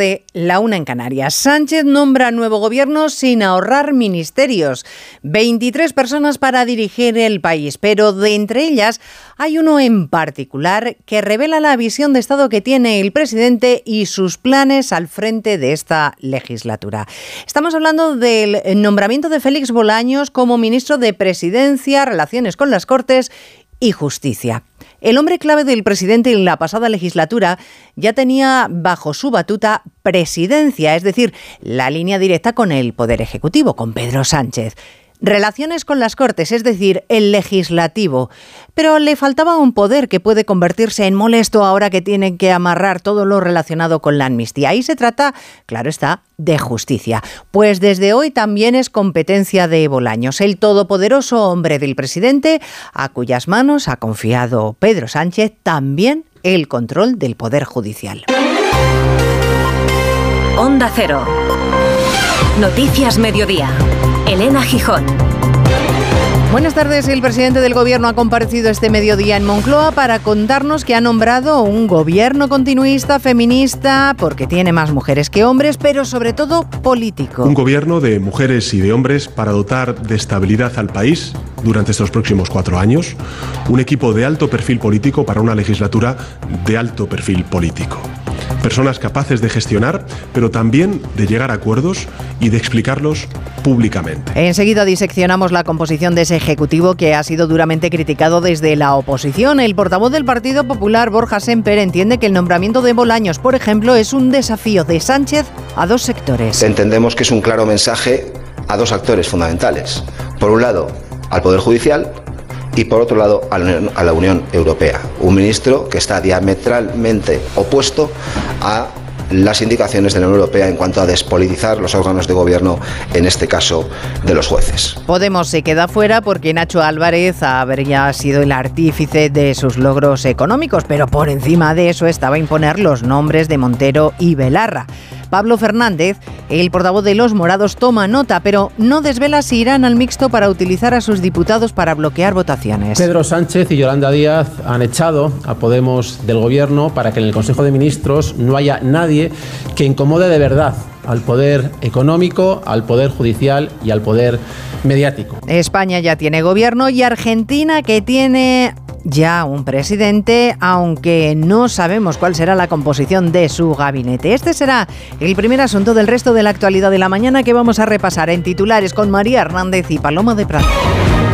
tarde, la una en Canarias. Sánchez nombra nuevo gobierno sin ahorrar ministerios. 23 personas para dirigir el país, pero de entre ellas hay uno en particular que revela la visión de Estado que tiene el presidente y sus planes al frente de esta legislatura. Estamos hablando del nombramiento de Félix Bolaños como ministro de Presidencia, Relaciones con las Cortes y Justicia. El hombre clave del presidente en la pasada legislatura ya tenía bajo su batuta presidencia, es decir, la línea directa con el Poder Ejecutivo, con Pedro Sánchez. Relaciones con las Cortes, es decir, el legislativo. Pero le faltaba un poder que puede convertirse en molesto ahora que tienen que amarrar todo lo relacionado con la amnistía. Ahí se trata, claro está, de justicia. Pues desde hoy también es competencia de Bolaños, el todopoderoso hombre del presidente, a cuyas manos ha confiado Pedro Sánchez también el control del Poder Judicial. Onda Cero. Noticias Mediodía. Elena Gijón. Buenas tardes. El presidente del Gobierno ha comparecido este mediodía en Moncloa para contarnos que ha nombrado un gobierno continuista, feminista, porque tiene más mujeres que hombres, pero sobre todo político. Un gobierno de mujeres y de hombres para dotar de estabilidad al país durante estos próximos cuatro años. Un equipo de alto perfil político para una legislatura de alto perfil político personas capaces de gestionar, pero también de llegar a acuerdos y de explicarlos públicamente. Enseguida diseccionamos la composición de ese Ejecutivo que ha sido duramente criticado desde la oposición. El portavoz del Partido Popular, Borja Semper, entiende que el nombramiento de Bolaños, por ejemplo, es un desafío de Sánchez a dos sectores. Entendemos que es un claro mensaje a dos actores fundamentales. Por un lado, al Poder Judicial y por otro lado a la, Unión, Europea. Un ministro que está diametralmente opuesto a las indicaciones de la Unión Europea en cuanto a despolitizar los órganos de gobierno, en este caso de los jueces. Podemos se queda fuera porque Nacho Álvarez habría sido el artífice de sus logros económicos, pero por encima de eso estaba imponer los nombres de Montero y Belarra. Pablo Fernández, el portavoz de los morados, toma nota, pero no desvela si irán al mixto para utilizar a sus diputados para bloquear votaciones. Pedro Sánchez y Yolanda Díaz han echado a Podemos del gobierno para que en el Consejo de Ministros no haya nadie que incomode de verdad al poder económico, al poder judicial y al poder mediático. España ya tiene gobierno y Argentina que tiene ya un presidente, aunque no sabemos cuál será la composición de su gabinete. Este será el primer asunto del resto de la actualidad de la mañana que vamos a repasar en titulares con María Hernández y Paloma de Prado.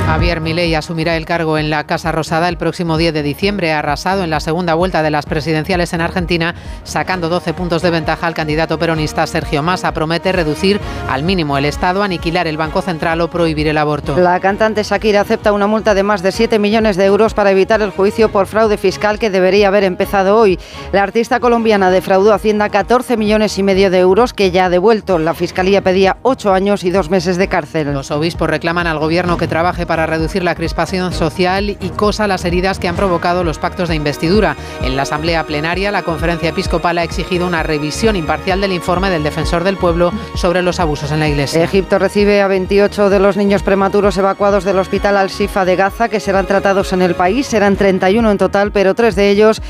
Javier Milei asumirá el cargo en la Casa Rosada el próximo 10 de diciembre, arrasado en la segunda vuelta de las presidenciales en Argentina, sacando 12 puntos de ventaja al candidato peronista Sergio Massa. Promete reducir al mínimo el Estado, aniquilar el Banco Central o prohibir el aborto. La cantante Shakira acepta una multa de más de 7 millones de euros para evitar el juicio por fraude fiscal que debería haber empezado hoy. La artista colombiana defraudó a Hacienda 14 millones y medio de euros que ya ha devuelto. La Fiscalía pedía 8 años y 2 meses de cárcel. Los obispos reclaman al gobierno que trabaje para para reducir la crispación social y cosa las heridas que han provocado los pactos de investidura. En la Asamblea Plenaria, la Conferencia Episcopal ha exigido una revisión imparcial del informe del Defensor del Pueblo sobre los abusos en la Iglesia. Egipto recibe a 28 de los niños prematuros evacuados del Hospital Al-Shifa de Gaza que serán tratados en el país. Serán 31 en total, pero tres de ellos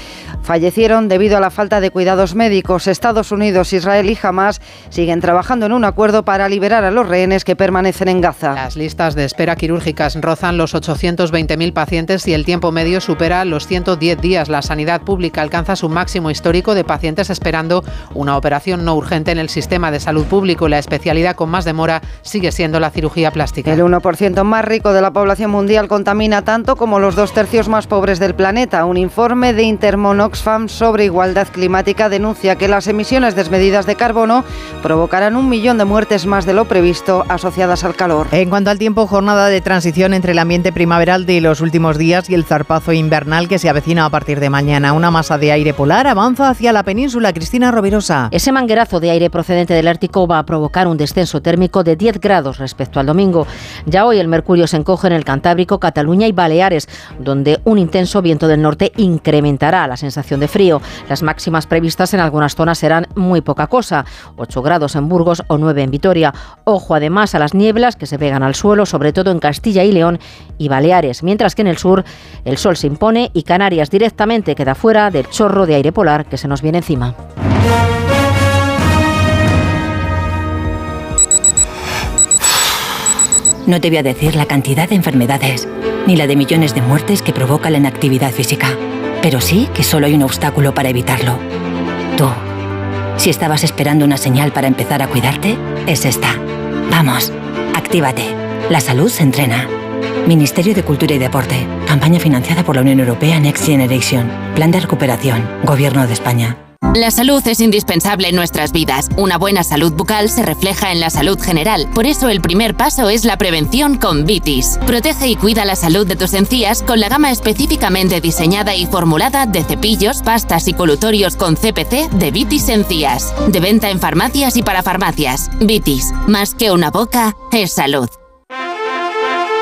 fallecieron debido a la falta de cuidados médicos. Estados Unidos, Israel y Hamas siguen trabajando en un acuerdo para liberar a los rehenes que permanecen en Gaza. Las listas de espera quirúrgicas rozan los 820.000 pacientes y el tiempo medio supera los 110 días. La sanidad pública alcanza su máximo histórico de pacientes esperando una operación no urgente en el sistema de salud público. La especialidad con más demora sigue siendo la cirugía plástica. El 1% más rico de la población mundial contamina tanto como los dos tercios más pobres del planeta. Un informe de Intermon Oxfam sobre igualdad climática denuncia que las emisiones desmedidas de carbono provocarán un millón de muertes más de lo previsto asociadas al calor. En cuanto al tiempo, jornada de transición entre el ambiente primaveral de los últimos días y el zarpazo invernal que se avecina a partir de mañana. Una masa de aire polar avanza hacia la península. Cristina Rovirosa. Ese manguerazo de aire procedente del Ártico va a provocar un descenso térmico de 10 grados respecto al domingo. Ya hoy el mercurio se encoge en el Cantábrico, Cataluña y Baleares, donde un intenso viento del norte incrementará la sensación de frío. Las máximas previstas en algunas zonas serán muy poca cosa, 8 grados en Burgos o 9 en Vitoria. Ojo además a las nieblas que se pegan al suelo, sobre todo en Castilla y y Baleares, mientras que en el sur el sol se impone y Canarias directamente queda fuera del chorro de aire polar que se nos viene encima. No te voy a decir la cantidad de enfermedades, ni la de millones de muertes que provoca la inactividad física, pero sí que solo hay un obstáculo para evitarlo. Tú. Si estabas esperando una señal para empezar a cuidarte, es esta. Vamos, actívate. La salud se entrena. Ministerio de Cultura y Deporte. Campaña financiada por la Unión Europea Next Generation. Plan de recuperación. Gobierno de España. La salud es indispensable en nuestras vidas. Una buena salud bucal se refleja en la salud general. Por eso el primer paso es la prevención con Vitis. Protege y cuida la salud de tus encías con la gama específicamente diseñada y formulada de cepillos, pastas y colutorios con CPC de Vitis Encías. De venta en farmacias y para farmacias. Vitis, más que una boca, es salud.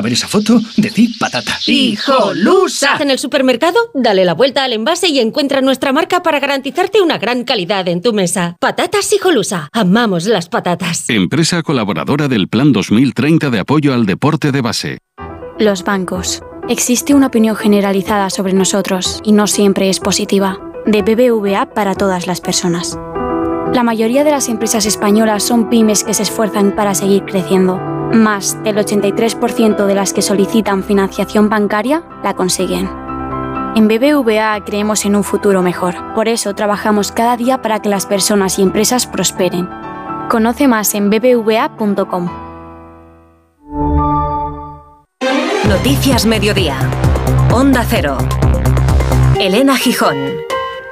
A ver esa foto, decid patata. ¡Hijolusa! En el supermercado, dale la vuelta al envase y encuentra nuestra marca para garantizarte una gran calidad en tu mesa. Patatas Hijolusa. Amamos las patatas. Empresa colaboradora del Plan 2030 de apoyo al deporte de base. Los bancos. Existe una opinión generalizada sobre nosotros y no siempre es positiva. De BBVA para todas las personas. La mayoría de las empresas españolas son pymes que se esfuerzan para seguir creciendo. Más del 83% de las que solicitan financiación bancaria la consiguen. En BBVA creemos en un futuro mejor. Por eso trabajamos cada día para que las personas y empresas prosperen. Conoce más en bbva.com. Noticias Mediodía. Onda Cero. Elena Gijón.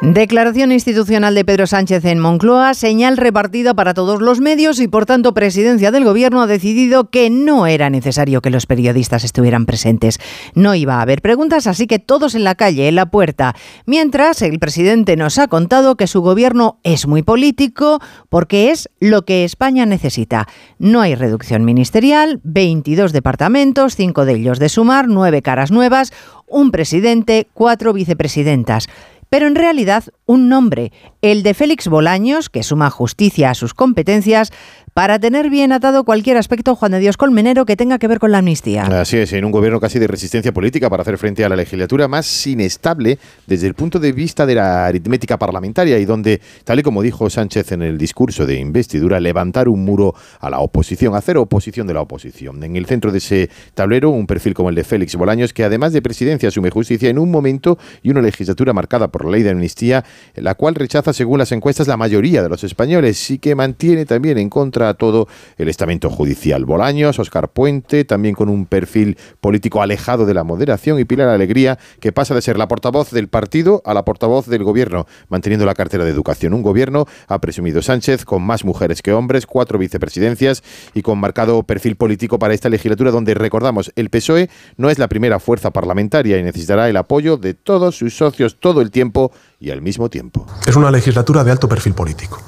Declaración institucional de Pedro Sánchez en Moncloa, señal repartida para todos los medios y por tanto Presidencia del Gobierno ha decidido que no era necesario que los periodistas estuvieran presentes. No iba a haber preguntas, así que todos en la calle, en la puerta. Mientras el presidente nos ha contado que su gobierno es muy político porque es lo que España necesita. No hay reducción ministerial, 22 departamentos, 5 de ellos de sumar, 9 caras nuevas, un presidente, cuatro vicepresidentas pero en realidad un nombre, el de Félix Bolaños, que suma justicia a sus competencias, para tener bien atado cualquier aspecto, Juan de Dios Colmenero, que tenga que ver con la amnistía. Así es, en un gobierno casi de resistencia política para hacer frente a la legislatura más inestable desde el punto de vista de la aritmética parlamentaria y donde, tal y como dijo Sánchez en el discurso de investidura, levantar un muro a la oposición, hacer oposición de la oposición. En el centro de ese tablero, un perfil como el de Félix Bolaños, que además de presidencia asume justicia en un momento y una legislatura marcada por la ley de amnistía, la cual rechaza, según las encuestas, la mayoría de los españoles y que mantiene también en contra todo el estamento judicial. Bolaños, Oscar Puente, también con un perfil político alejado de la moderación, y Pilar Alegría, que pasa de ser la portavoz del partido a la portavoz del gobierno, manteniendo la cartera de educación. Un gobierno, ha presumido Sánchez, con más mujeres que hombres, cuatro vicepresidencias y con marcado perfil político para esta legislatura, donde recordamos, el PSOE no es la primera fuerza parlamentaria y necesitará el apoyo de todos sus socios todo el tiempo y al mismo tiempo. Es una legislatura de alto perfil político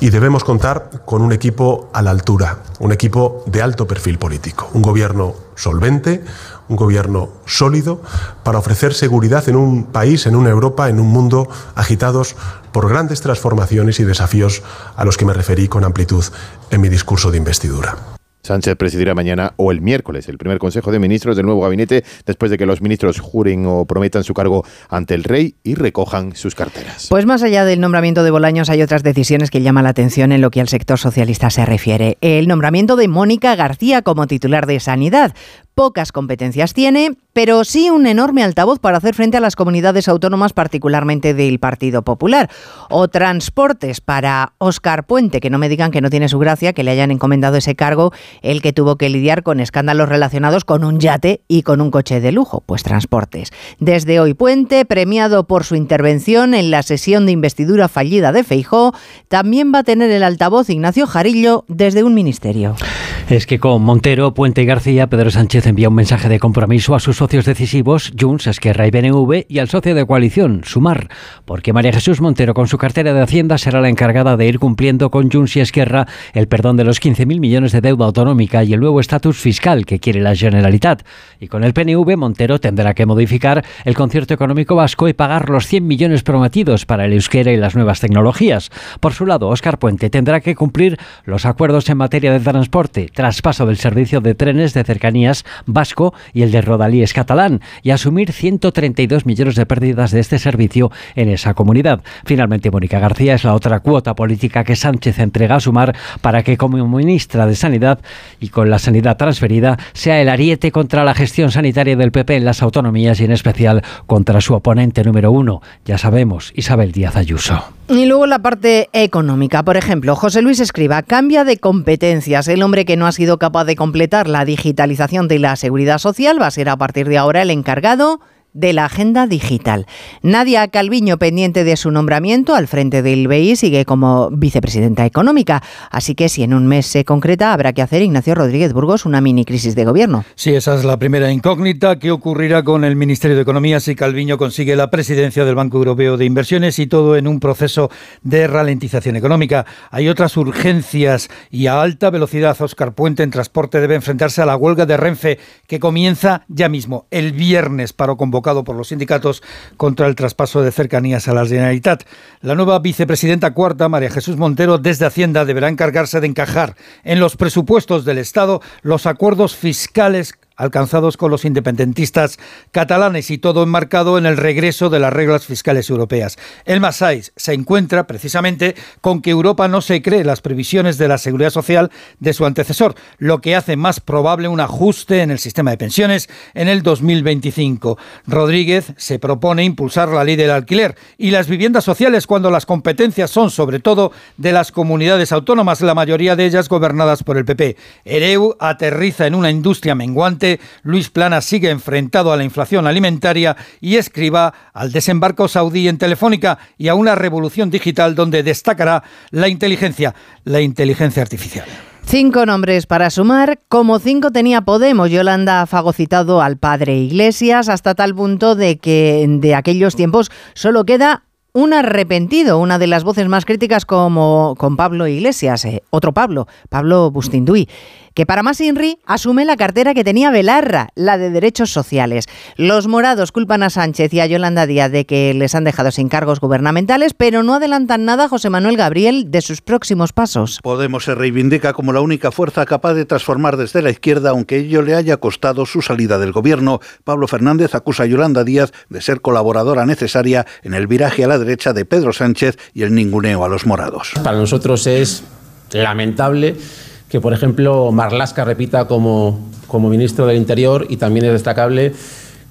y debemos contar con un equipo a la altura, un equipo de alto perfil político, un gobierno solvente, un gobierno sólido para ofrecer seguridad en un país, en una Europa, en un mundo agitados por grandes transformaciones y desafíos a los que me referí con amplitud en mi discurso de investidura. Sánchez presidirá mañana o el miércoles el primer Consejo de Ministros del nuevo gabinete después de que los ministros juren o prometan su cargo ante el rey y recojan sus carteras. Pues más allá del nombramiento de Bolaños hay otras decisiones que llaman la atención en lo que al sector socialista se refiere. El nombramiento de Mónica García como titular de Sanidad pocas competencias tiene, pero sí un enorme altavoz para hacer frente a las comunidades autónomas, particularmente del Partido Popular. O transportes para Óscar Puente, que no me digan que no tiene su gracia que le hayan encomendado ese cargo, el que tuvo que lidiar con escándalos relacionados con un yate y con un coche de lujo, pues transportes. Desde hoy Puente, premiado por su intervención en la sesión de investidura fallida de Feijó, también va a tener el altavoz Ignacio Jarillo desde un ministerio. Es que con Montero, Puente y García, Pedro Sánchez envía un mensaje de compromiso a sus socios decisivos, Junts, Esquerra y BNV, y al socio de coalición, Sumar, porque María Jesús Montero, con su cartera de Hacienda, será la encargada de ir cumpliendo con Junts y Esquerra el perdón de los 15.000 millones de deuda autonómica y el nuevo estatus fiscal que quiere la Generalitat. Y con el PNV, Montero tendrá que modificar el concierto económico vasco y pagar los 100 millones prometidos para el euskera y las nuevas tecnologías. Por su lado, Óscar Puente tendrá que cumplir los acuerdos en materia de transporte traspaso del servicio de trenes de cercanías vasco y el de Rodalíes catalán y asumir 132 millones de pérdidas de este servicio en esa comunidad. Finalmente, Mónica García es la otra cuota política que Sánchez entrega a sumar para que como ministra de Sanidad y con la sanidad transferida sea el ariete contra la gestión sanitaria del PP en las autonomías y en especial contra su oponente número uno, ya sabemos, Isabel Díaz Ayuso. Y luego la parte económica. Por ejemplo, José Luis Escriba cambia de competencias. El hombre que no ha sido capaz de completar la digitalización de la seguridad social va a ser a partir de ahora el encargado de la agenda digital. Nadia Calviño, pendiente de su nombramiento al frente del BI, sigue como vicepresidenta económica. Así que si en un mes se concreta, habrá que hacer Ignacio Rodríguez Burgos una mini crisis de gobierno. Sí, esa es la primera incógnita. ¿Qué ocurrirá con el Ministerio de Economía si Calviño consigue la presidencia del Banco Europeo de Inversiones y todo en un proceso de ralentización económica? Hay otras urgencias y a alta velocidad. Oscar Puente en transporte debe enfrentarse a la huelga de Renfe que comienza ya mismo, el viernes, para convocar por los sindicatos contra el traspaso de cercanías a la Generalitat. La nueva vicepresidenta cuarta, María Jesús Montero, desde Hacienda deberá encargarse de encajar en los presupuestos del Estado los acuerdos fiscales alcanzados con los independentistas catalanes y todo enmarcado en el regreso de las reglas fiscales europeas. El Masais se encuentra precisamente con que Europa no se cree las previsiones de la seguridad social de su antecesor, lo que hace más probable un ajuste en el sistema de pensiones en el 2025. Rodríguez se propone impulsar la ley del alquiler y las viviendas sociales cuando las competencias son sobre todo de las comunidades autónomas, la mayoría de ellas gobernadas por el PP. Ereu aterriza en una industria menguante Luis Plana sigue enfrentado a la inflación alimentaria y escriba al desembarco saudí en Telefónica y a una revolución digital donde destacará la inteligencia, la inteligencia artificial. Cinco nombres para sumar, como cinco tenía Podemos. Yolanda ha fagocitado al padre Iglesias hasta tal punto de que de aquellos tiempos solo queda un arrepentido, una de las voces más críticas como con Pablo Iglesias, eh, otro Pablo, Pablo Bustinduy que para más Inri asume la cartera que tenía Belarra, la de Derechos Sociales. Los morados culpan a Sánchez y a Yolanda Díaz de que les han dejado sin cargos gubernamentales, pero no adelantan nada a José Manuel Gabriel de sus próximos pasos. Podemos se reivindica como la única fuerza capaz de transformar desde la izquierda, aunque ello le haya costado su salida del gobierno. Pablo Fernández acusa a Yolanda Díaz de ser colaboradora necesaria en el viraje a la derecha de Pedro Sánchez y el ninguneo a los morados. Para nosotros es lamentable que, por ejemplo, Marlasca repita como, como ministro del Interior y también es destacable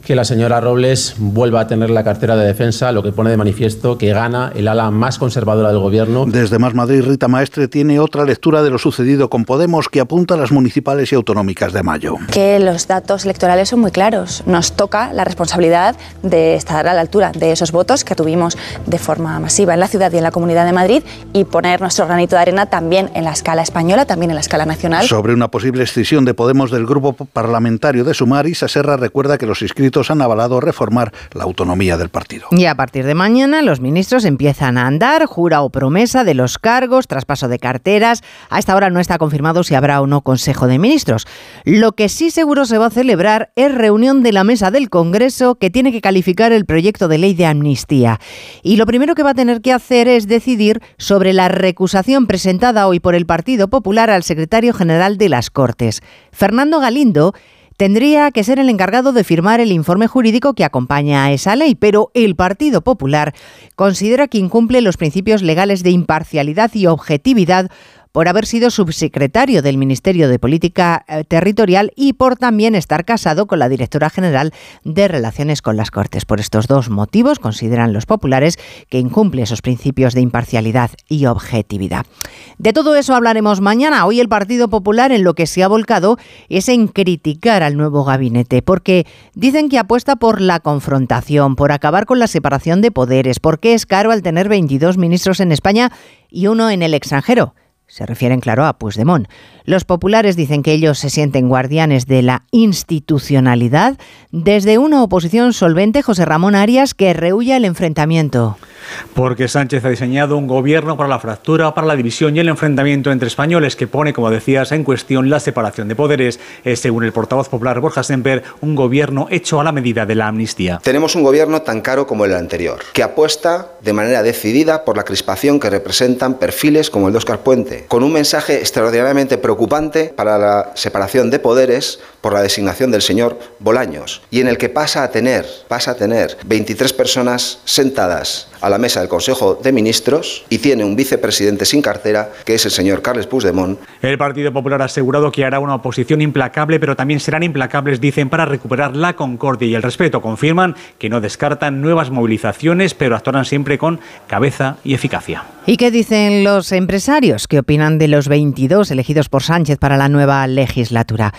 que la señora Robles vuelva a tener la cartera de defensa, lo que pone de manifiesto que gana el ala más conservadora del gobierno. Desde Más Madrid, Rita Maestre tiene otra lectura de lo sucedido con Podemos que apunta a las municipales y autonómicas de mayo. Que los datos electorales son muy claros. Nos toca la responsabilidad de estar a la altura de esos votos que tuvimos de forma masiva en la ciudad y en la Comunidad de Madrid y poner nuestro granito de arena también en la escala española, también en la escala nacional. Sobre una posible escisión de Podemos del grupo parlamentario de Sumar, Isa Serra recuerda que los inscritos han avalado reformar la autonomía del partido. Y a partir de mañana los ministros empiezan a andar, jura o promesa de los cargos, traspaso de carteras. A esta hora no está confirmado si habrá o no Consejo de Ministros. Lo que sí seguro se va a celebrar es reunión de la mesa del Congreso que tiene que calificar el proyecto de ley de amnistía. Y lo primero que va a tener que hacer es decidir sobre la recusación presentada hoy por el Partido Popular al secretario general de las Cortes. Fernando Galindo tendría que ser el encargado de firmar el informe jurídico que acompaña a esa ley, pero el Partido Popular considera que incumple los principios legales de imparcialidad y objetividad por haber sido subsecretario del Ministerio de Política eh, Territorial y por también estar casado con la directora general de Relaciones con las Cortes. Por estos dos motivos consideran los populares que incumple esos principios de imparcialidad y objetividad. De todo eso hablaremos mañana. Hoy el Partido Popular en lo que se ha volcado es en criticar al nuevo gabinete, porque dicen que apuesta por la confrontación, por acabar con la separación de poderes, porque es caro al tener 22 ministros en España y uno en el extranjero Se refieren, claro, a Puigdemont. Los populares dicen que ellos se sienten guardianes de la institucionalidad desde una oposición solvente, José Ramón Arias, que rehuye el enfrentamiento. Porque Sánchez ha diseñado un gobierno para la fractura, para la división y el enfrentamiento entre españoles que pone, como decías, en cuestión la separación de poderes. Es, según el portavoz popular Borja Semper, un gobierno hecho a la medida de la amnistía. Tenemos un gobierno tan caro como el anterior, que apuesta de manera decidida por la crispación que representan perfiles como el de Oscar Puente, con un mensaje extraordinariamente preocupante para la separación de poderes por la designación del señor Bolaños, y en el que pasa a tener, pasa a tener 23 personas sentadas a la mesa del Consejo de Ministros y tiene un vicepresidente sin cartera, que es el señor Carles Puigdemont. El Partido Popular ha asegurado que hará una oposición implacable, pero también serán implacables, dicen, para recuperar la concordia y el respeto. Confirman que no descartan nuevas movilizaciones, pero actuarán siempre con cabeza y eficacia. ¿Y qué dicen los empresarios? ¿Qué opinan de los 22 elegidos por Sánchez para la nueva legislatura?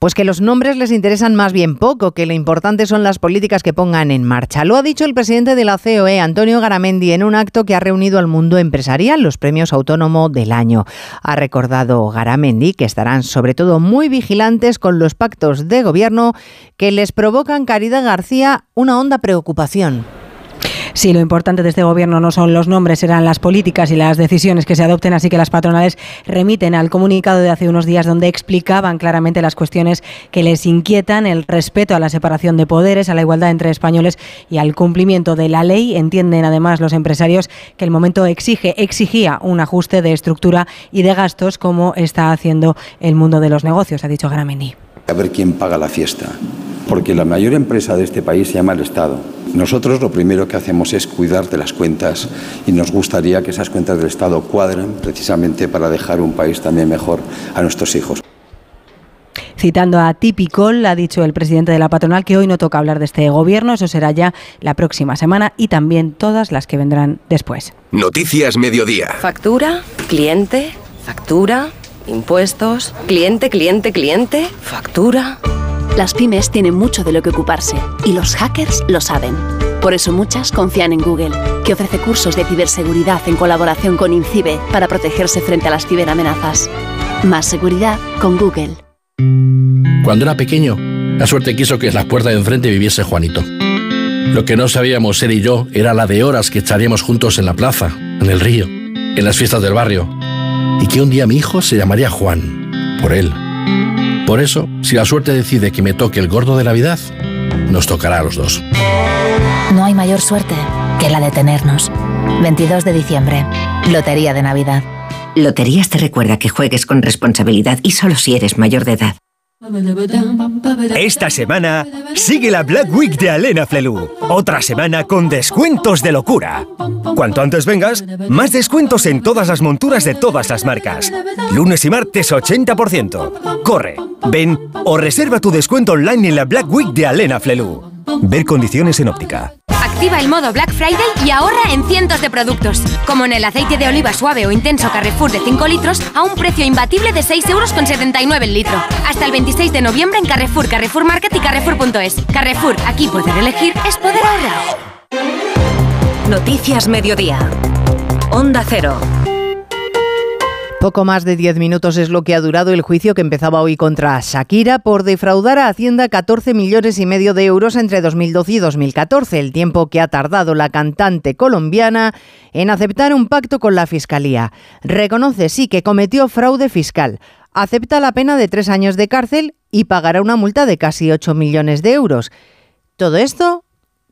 Pues que los nombres les interesan más bien poco, que lo importante son las políticas que pongan en marcha. Lo ha dicho el presidente de la COE, Antonio Garamendi, en un acto que ha reunido al mundo empresarial, los premios autónomo del año. Ha recordado Garamendi que estarán sobre todo muy vigilantes con los pactos de gobierno que les provocan, Caridad García, una honda preocupación. Sí, lo importante de este gobierno no son los nombres, serán las políticas y las decisiones que se adopten, así que las patronales remiten al comunicado de hace unos días donde explicaban claramente las cuestiones que les inquietan, el respeto a la separación de poderes, a la igualdad entre españoles y al cumplimiento de la ley. Entienden además los empresarios que el momento exige, exigía un ajuste de estructura y de gastos como está haciendo el mundo de los negocios, ha dicho Garamendi. A ver quién paga la fiesta, porque la mayor empresa de este país se llama el Estado nosotros lo primero que hacemos es cuidar de las cuentas y nos gustaría que esas cuentas del Estado cuadren precisamente para dejar un país también mejor a nuestros hijos. Citando a Tipicol, ha dicho el presidente de la patronal que hoy no toca hablar de este gobierno, eso será ya la próxima semana y también todas las que vendrán después. Noticias Mediodía. Factura, cliente, factura, impuestos, cliente, cliente, cliente, factura. Las pymes tienen mucho de lo que ocuparse y los hackers lo saben. Por eso muchas confían en Google, que ofrece cursos de ciberseguridad en colaboración con INCIBE para protegerse frente a las ciberamenazas. Más seguridad con Google. Cuando era pequeño, la suerte quiso que en las puertas de enfrente viviese Juanito. Lo que no sabíamos él y yo era la de horas que echaríamos juntos en la plaza, en el río, en las fiestas del barrio. Y que un día mi hijo se llamaría Juan, por él. Por eso, si la suerte decide que me toque el gordo de Navidad, nos tocará a los dos. No hay mayor suerte que la de tenernos. 22 de diciembre, Lotería de Navidad. Loterías te recuerda que juegues con responsabilidad y solo si eres mayor de edad. Esta semana sigue la Black Week de Alena Flelu. Otra semana con descuentos de locura. Cuanto antes vengas, más descuentos en todas las monturas de todas las marcas. Lunes y martes 80%. Corre, ven o reserva tu descuento online en la Black Week de Alena Flelu. Ver condiciones en óptica. Activa el modo Black Friday y ahorra en cientos de productos, como en el aceite de oliva suave o intenso Carrefour de 5 litros a un precio imbatible de 6,79 euros el litro. Hasta el 26 de noviembre en Carrefour, Carrefour Market y Carrefour.es. Carrefour, aquí poder elegir es poder ahorrar. Noticias Mediodía. Onda Cero. Poco más de 10 minutos es lo que ha durado el juicio que empezaba hoy contra Shakira por defraudar a Hacienda 14 millones y medio de euros entre 2012 y 2014, el tiempo que ha tardado la cantante colombiana en aceptar un pacto con la Fiscalía. Reconoce sí que cometió fraude fiscal, acepta la pena de tres años de cárcel y pagará una multa de casi 8 millones de euros. Todo esto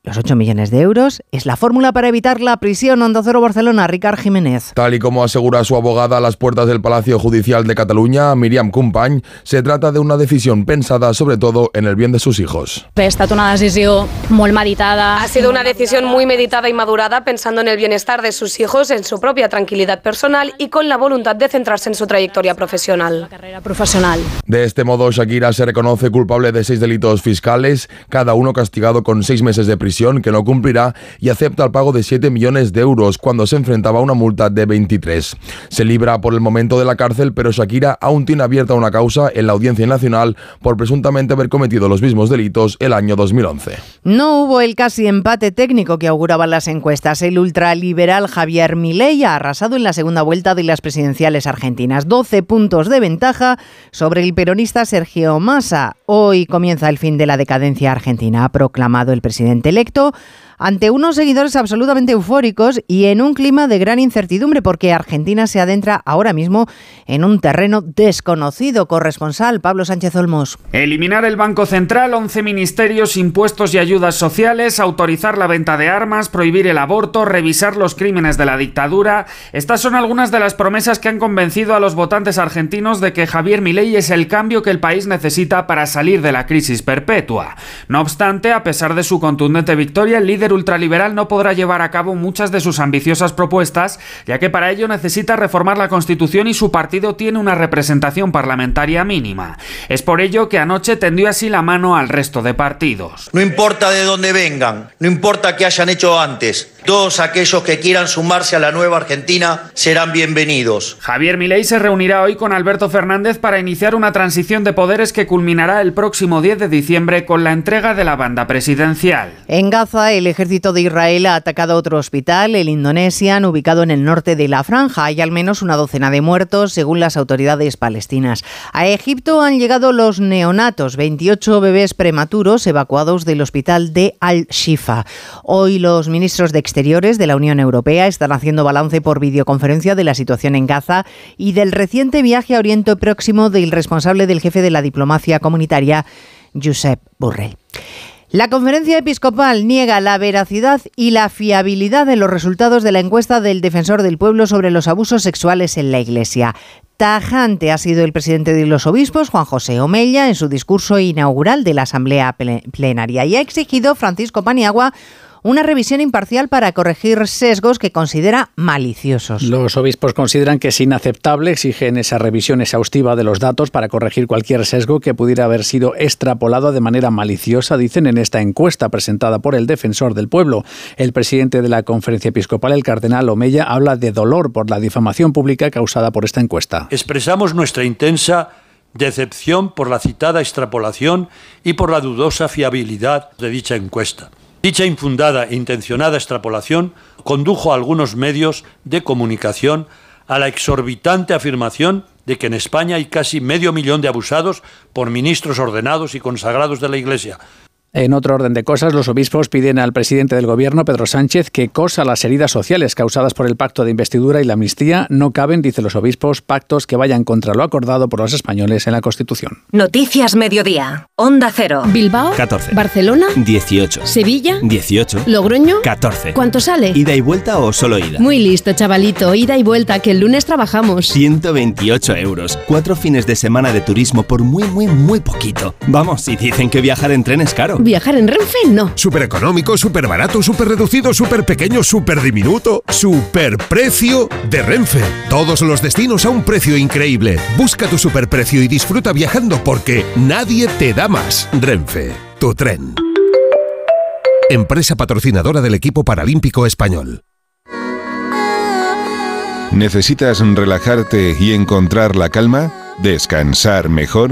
los 8 millones de euros es la fórmula para evitar la prisión. Onda Cero Barcelona, Ricard Jiménez. Tal y como asegura su abogada a las puertas del Palacio Judicial de Cataluña, Miriam Cumpany, se trata de una decisión pensada sobre todo en el bien de sus hijos. Ha estat una decisión muy meditada. Ha sido una decisión muy meditada y madurada pensando en el bienestar de sus hijos, en su propia tranquilidad personal y con la voluntad de centrarse en su trayectoria profesional. carrera profesional. De este modo, Shakira se reconoce culpable de seis delitos fiscales, cada uno castigado con seis meses de prisión que no cumplirá y acepta el pago de 7 millones de euros cuando se enfrentaba a una multa de 23. Se libra por el momento de la cárcel, pero Shakira aún tiene abierta una causa en la Audiencia Nacional por presuntamente haber cometido los mismos delitos el año 2011. No hubo el casi empate técnico que auguraban las encuestas. El ultraliberal Javier Milei ha arrasado en la segunda vuelta de las presidenciales argentinas. 12 puntos de ventaja sobre el peronista Sergio Massa. Hoy comienza el fin de la decadencia argentina, ha proclamado el presidente electo ante unos seguidores absolutamente eufóricos y en un clima de gran incertidumbre porque Argentina se adentra ahora mismo en un terreno desconocido. Corresponsal Pablo Sánchez Olmos. Eliminar el Banco Central, 11 ministerios, impuestos y ayudas sociales, autorizar la venta de armas, prohibir el aborto, revisar los crímenes de la dictadura. Estas son algunas de las promesas que han convencido a los votantes argentinos de que Javier Milei es el cambio que el país necesita para salir de la crisis perpetua. No obstante, a pesar de su contundente victoria, el líder ultraliberal no podrá llevar a cabo muchas de sus ambiciosas propuestas, ya que para ello necesita reformar la Constitución y su partido tiene una representación parlamentaria mínima. Es por ello que anoche tendió así la mano al resto de partidos. No importa de dónde vengan, no importa qué hayan hecho antes, todos aquellos que quieran sumarse a la nueva Argentina serán bienvenidos. Javier Milei se reunirá hoy con Alberto Fernández para iniciar una transición de poderes que culminará el próximo 10 de diciembre con la entrega de la banda presidencial. En Gaza, el ejército de Israel ha atacado otro hospital, el Indonesian, ubicado en el norte de la franja. Hay al menos una docena de muertos, según las autoridades palestinas. A Egipto han llegado los neonatos, 28 bebés prematuros evacuados del hospital de Al-Shifa. Hoy los ministros de Exteriores de la Unión Europea están haciendo balance por videoconferencia de la situación en Gaza y del reciente viaje a Oriente Próximo del responsable del jefe de la diplomacia comunitaria, Josep Borrell. La conferencia episcopal niega la veracidad y la fiabilidad de los resultados de la encuesta del defensor del pueblo sobre los abusos sexuales en la Iglesia. Tajante ha sido el presidente de los obispos, Juan José Omella, en su discurso inaugural de la Asamblea Plenaria y ha exigido Francisco Paniagua una revisión imparcial para corregir sesgos que considera maliciosos. Los obispos consideran que es inaceptable, exigen esa revisión exhaustiva de los datos para corregir cualquier sesgo que pudiera haber sido extrapolado de manera maliciosa, dicen en esta encuesta presentada por el defensor del pueblo. El presidente de la conferencia episcopal, el cardenal Omeya, habla de dolor por la difamación pública causada por esta encuesta. Expresamos nuestra intensa decepción por la citada extrapolación y por la dudosa fiabilidad de dicha encuesta. Dicha infundada e intencionada extrapolación condujo a algunos medios de comunicación a la exorbitante afirmación de que en España hay casi medio millón de abusados por ministros ordenados y consagrados de la Iglesia, en otro orden de cosas, los obispos piden al presidente del gobierno, Pedro Sánchez, que cosa las heridas sociales causadas por el pacto de investidura y la amnistía. No caben, dicen los obispos, pactos que vayan contra lo acordado por los españoles en la Constitución. Noticias Mediodía. Onda Cero. Bilbao. 14. Barcelona. 18. Sevilla. 18. Logroño. 14. ¿Cuánto sale? ¿Ida y vuelta o solo ida? Muy listo, chavalito. Ida y vuelta, que el lunes trabajamos. 128 euros. Cuatro fines de semana de turismo por muy, muy, muy poquito. Vamos, y dicen que viajar en tren es caro. Viajar en Renfe no. Súper económico, súper barato, súper reducido, súper pequeño, súper diminuto. Super precio de Renfe. Todos los destinos a un precio increíble. Busca tu superprecio y disfruta viajando porque nadie te da más. Renfe, tu tren. Empresa patrocinadora del equipo paralímpico español. ¿Necesitas relajarte y encontrar la calma? ¿Descansar mejor?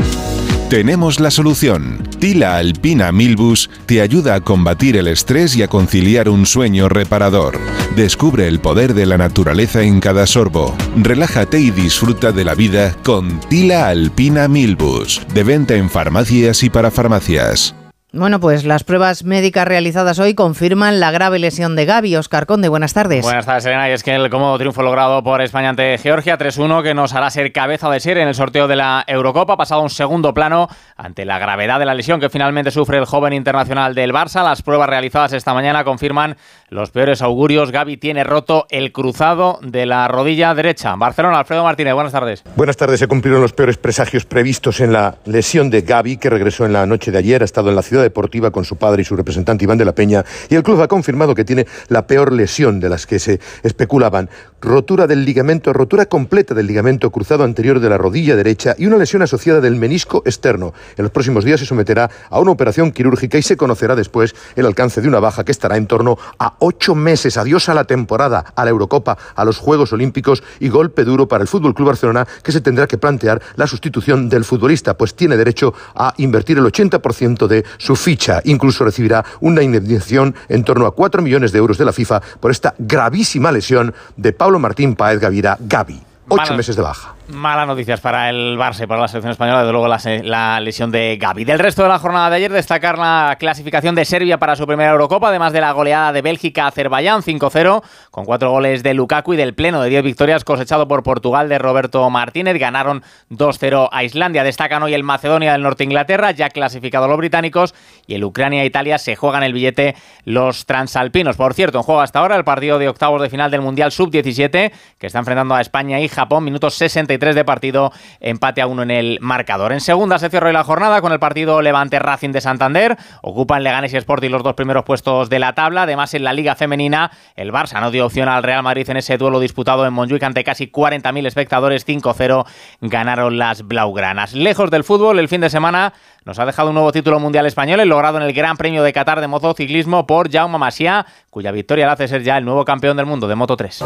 Tenemos la solución. Tila Alpina Milbus te ayuda a combatir el estrés y a conciliar un sueño reparador. Descubre el poder de la naturaleza en cada sorbo. Relájate y disfruta de la vida con Tila Alpina Milbus. De venta en farmacias y para farmacias. Bueno, pues las pruebas médicas realizadas hoy confirman la grave lesión de Gaby. Oscar Conde, buenas tardes. Buenas tardes, Elena. Y es que el cómodo triunfo logrado por España ante Georgia 3-1 que nos hará ser cabeza de serie en el sorteo de la Eurocopa. Ha pasado un segundo plano ante la gravedad de la lesión que finalmente sufre el joven internacional del Barça. Las pruebas realizadas esta mañana confirman los peores augurios. Gaby tiene roto el cruzado de la rodilla derecha. Barcelona, Alfredo Martínez, buenas tardes. Buenas tardes. Se cumplieron los peores presagios previstos en la lesión de Gaby, que regresó en la noche de ayer. Ha estado en la ciudad deportiva con su padre y su representante Iván de la Peña y el club ha confirmado que tiene la peor lesión de las que se especulaban. Rotura del ligamento, rotura completa del ligamento cruzado anterior de la rodilla derecha y una lesión asociada del menisco externo. En los próximos días se someterá a una operación quirúrgica y se conocerá después el alcance de una baja que estará en torno a ocho meses. Adiós a la temporada, a la Eurocopa, a los Juegos Olímpicos y golpe duro para el Fútbol Club Barcelona que se tendrá que plantear la sustitución del futbolista, pues tiene derecho a invertir el 80% de su ficha. Incluso recibirá una indemnización en torno a 4 millones de euros de la FIFA por esta gravísima lesión de Pablo Martín Paez Gavira Gavi. Ocho meses de baja. Malas noticias para el Barça para la selección española, desde luego la, lesión de Gaby. Del resto de la jornada de ayer, destacar la clasificación de Serbia para su primera Eurocopa, además de la goleada de Bélgica a Azerbaiyán 5-0, con cuatro goles de Lukaku y del pleno de 10 victorias cosechado por Portugal de Roberto Martínez. Ganaron 2-0 a Islandia. Destacan hoy el Macedonia del Norte Inglaterra, ya clasificado los británicos, y el Ucrania-Italia se juegan el billete los transalpinos. Por cierto, en juego hasta ahora el partido de octavos de final del Mundial Sub-17, que está enfrentando a España y Japón, minutos 60 3 de partido, empate a uno en el marcador. En segunda se cierra hoy la jornada con el partido Levante Racing de Santander. Ocupan Leganes y Sporting los dos primeros puestos de la tabla. Además, en la Liga Femenina, el Barça no dio opción al Real Madrid en ese duelo disputado en Montjuic ante casi 40.000 espectadores. 5-0 ganaron las Blaugranas. Lejos del fútbol, el fin de semana nos ha dejado un nuevo título mundial español, el logrado en el Gran Premio de Qatar de motociclismo por Jaume Masia, cuya victoria le hace ser ya el nuevo campeón del mundo de Moto 3.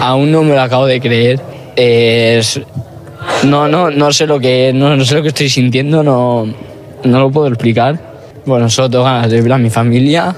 aún no me lo acabo de creer no, no, no sé lo que, no, sé lo que estoy sintiendo, no, no lo puedo explicar. Bueno, solo tengo ganas de ver a mi familia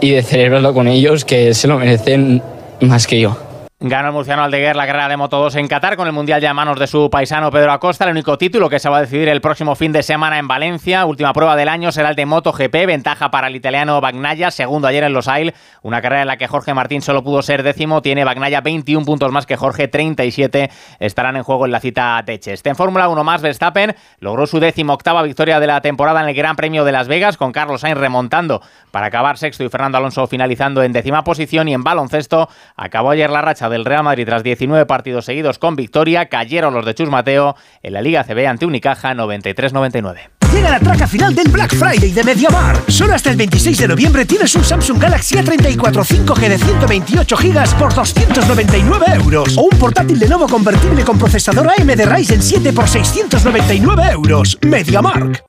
y de celebrarlo con ellos, que se lo merecen más que yo. Ganó el murciano Aldeguer la carrera de Moto 2 en Qatar con el Mundial ya a manos de su paisano Pedro Acosta. El único título que se va a decidir el próximo fin de semana en Valencia. Última prueba del año será el de MotoGP. Ventaja para el italiano Bagnaya, segundo ayer en Los Losail. Una carrera en la que Jorge Martín solo pudo ser décimo. Tiene Bagnaya 21 puntos más que Jorge, 37 estarán en juego en la cita Teches. En Fórmula 1 más, Verstappen logró su décimo octava victoria de la temporada en el Gran Premio de Las Vegas con Carlos Sainz remontando para acabar sexto y Fernando Alonso finalizando en décima posición. Y en baloncesto acabó ayer la racha del Real Madrid tras 19 partidos seguidos con victoria, cayeron los de Chus Mateo en la Liga CB ante Unicaja 93-99. Llega la traca final del Black Friday de MediaMar. Solo hasta el 26 de noviembre tienes un Samsung Galaxy A34 5G de 128 GB por 299 euros. O un portátil de nuevo convertible con procesador AMD Ryzen 7 por 699 euros. MediaMark.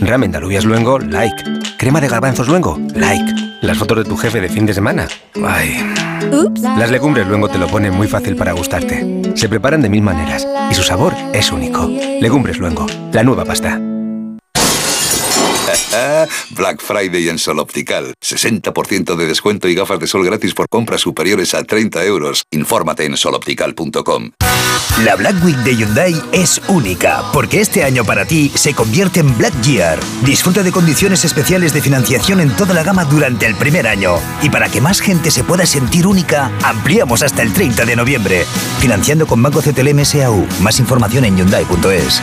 Ramen de alubias luengo, like. Crema de garbanzos luengo, like. Las fotos de tu jefe de fin de semana, ay. Las legumbres luego te lo ponen muy fácil para gustarte. Se preparan de mil maneras y su sabor es único. Legumbres luengo, la nueva pasta. Black Friday en Sol Optical. 60% de descuento y gafas de sol gratis por compras superiores a 30 euros. Infórmate en soloptical.com. La Black Week de Hyundai es única, porque este año para ti se convierte en Black Year. Disfruta de condiciones especiales de financiación en toda la gama durante el primer año. Y para que más gente se pueda sentir única, ampliamos hasta el 30 de noviembre. Financiando con Banco CTLM SAU. Más información en Hyundai.es.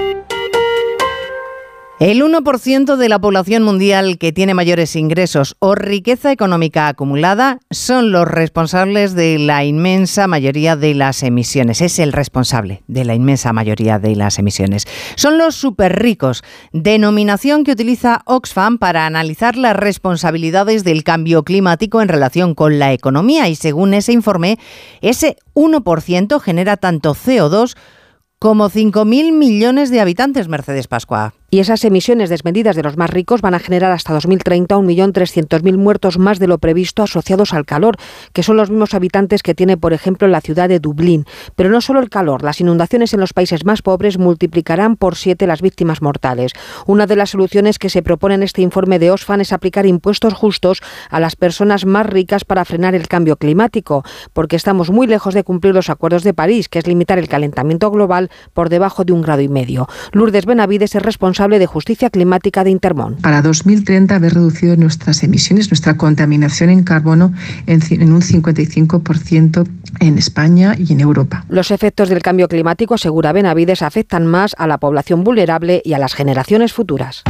El 1% de la población mundial que tiene mayores ingresos o riqueza económica acumulada son los responsables de la inmensa mayoría de las emisiones. Es el responsable de la inmensa mayoría de las emisiones. Son los superricos, denominación que utiliza Oxfam para analizar las responsabilidades del cambio climático en relación con la economía y según ese informe, ese 1% genera tanto CO2 como 5.000 millones de habitantes, Mercedes Pascua. Y esas emisiones desmedidas de los más ricos van a generar hasta 2030 1.300.000 muertos más de lo previsto asociados al calor, que son los mismos habitantes que tiene, por ejemplo, la ciudad de Dublín. Pero no solo el calor, las inundaciones en los países más pobres multiplicarán por siete las víctimas mortales. Una de las soluciones que se propone en este informe de Osfan es aplicar impuestos justos a las personas más ricas para frenar el cambio climático, porque estamos muy lejos de cumplir los acuerdos de París, que es limitar el calentamiento global por debajo de un grado y medio. Lourdes Benavides es responsable de Justicia Climática de Intermón. Para 2030 haber reducido nuestras emisiones, nuestra contaminación en carbono en, en un 55% en España y en Europa. Los efectos del cambio climático, asegura Benavides, afectan más a la población vulnerable y a las generaciones futuras.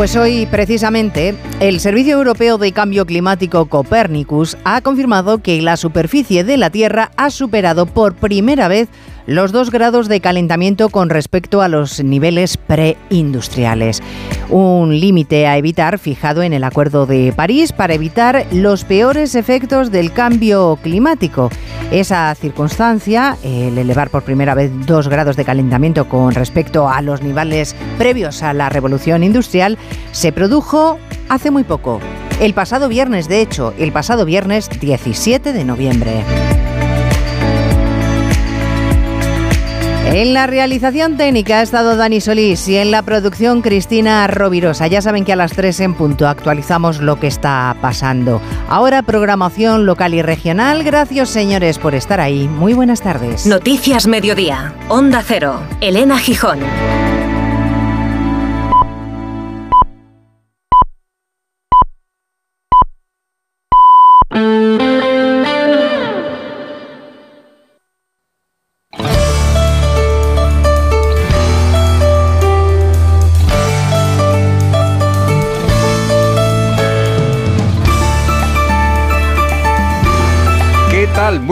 Pues hoy precisamente El Servicio Europeo de Cambio Climático Copernicus ha confirmado que la superficie de la Tierra ha superado por primera vez los dos grados de calentamiento con respecto a los niveles preindustriales. Un límite a evitar fijado en el Acuerdo de París para evitar los peores efectos del cambio climático. Esa circunstancia, el elevar por primera vez dos grados de calentamiento con respecto a los niveles previos a la revolución industrial, se produjo hace muy poco. El pasado viernes, de hecho, el pasado viernes 17 de noviembre. En la realización técnica ha estado Dani Solís y en la producción Cristina Rovirosa. Ya saben que a las 3 en punto actualizamos lo que está pasando. Ahora programación local y regional. Gracias señores por estar ahí. Muy buenas tardes. Noticias Mediodía. Onda Cero. Elena Gijón.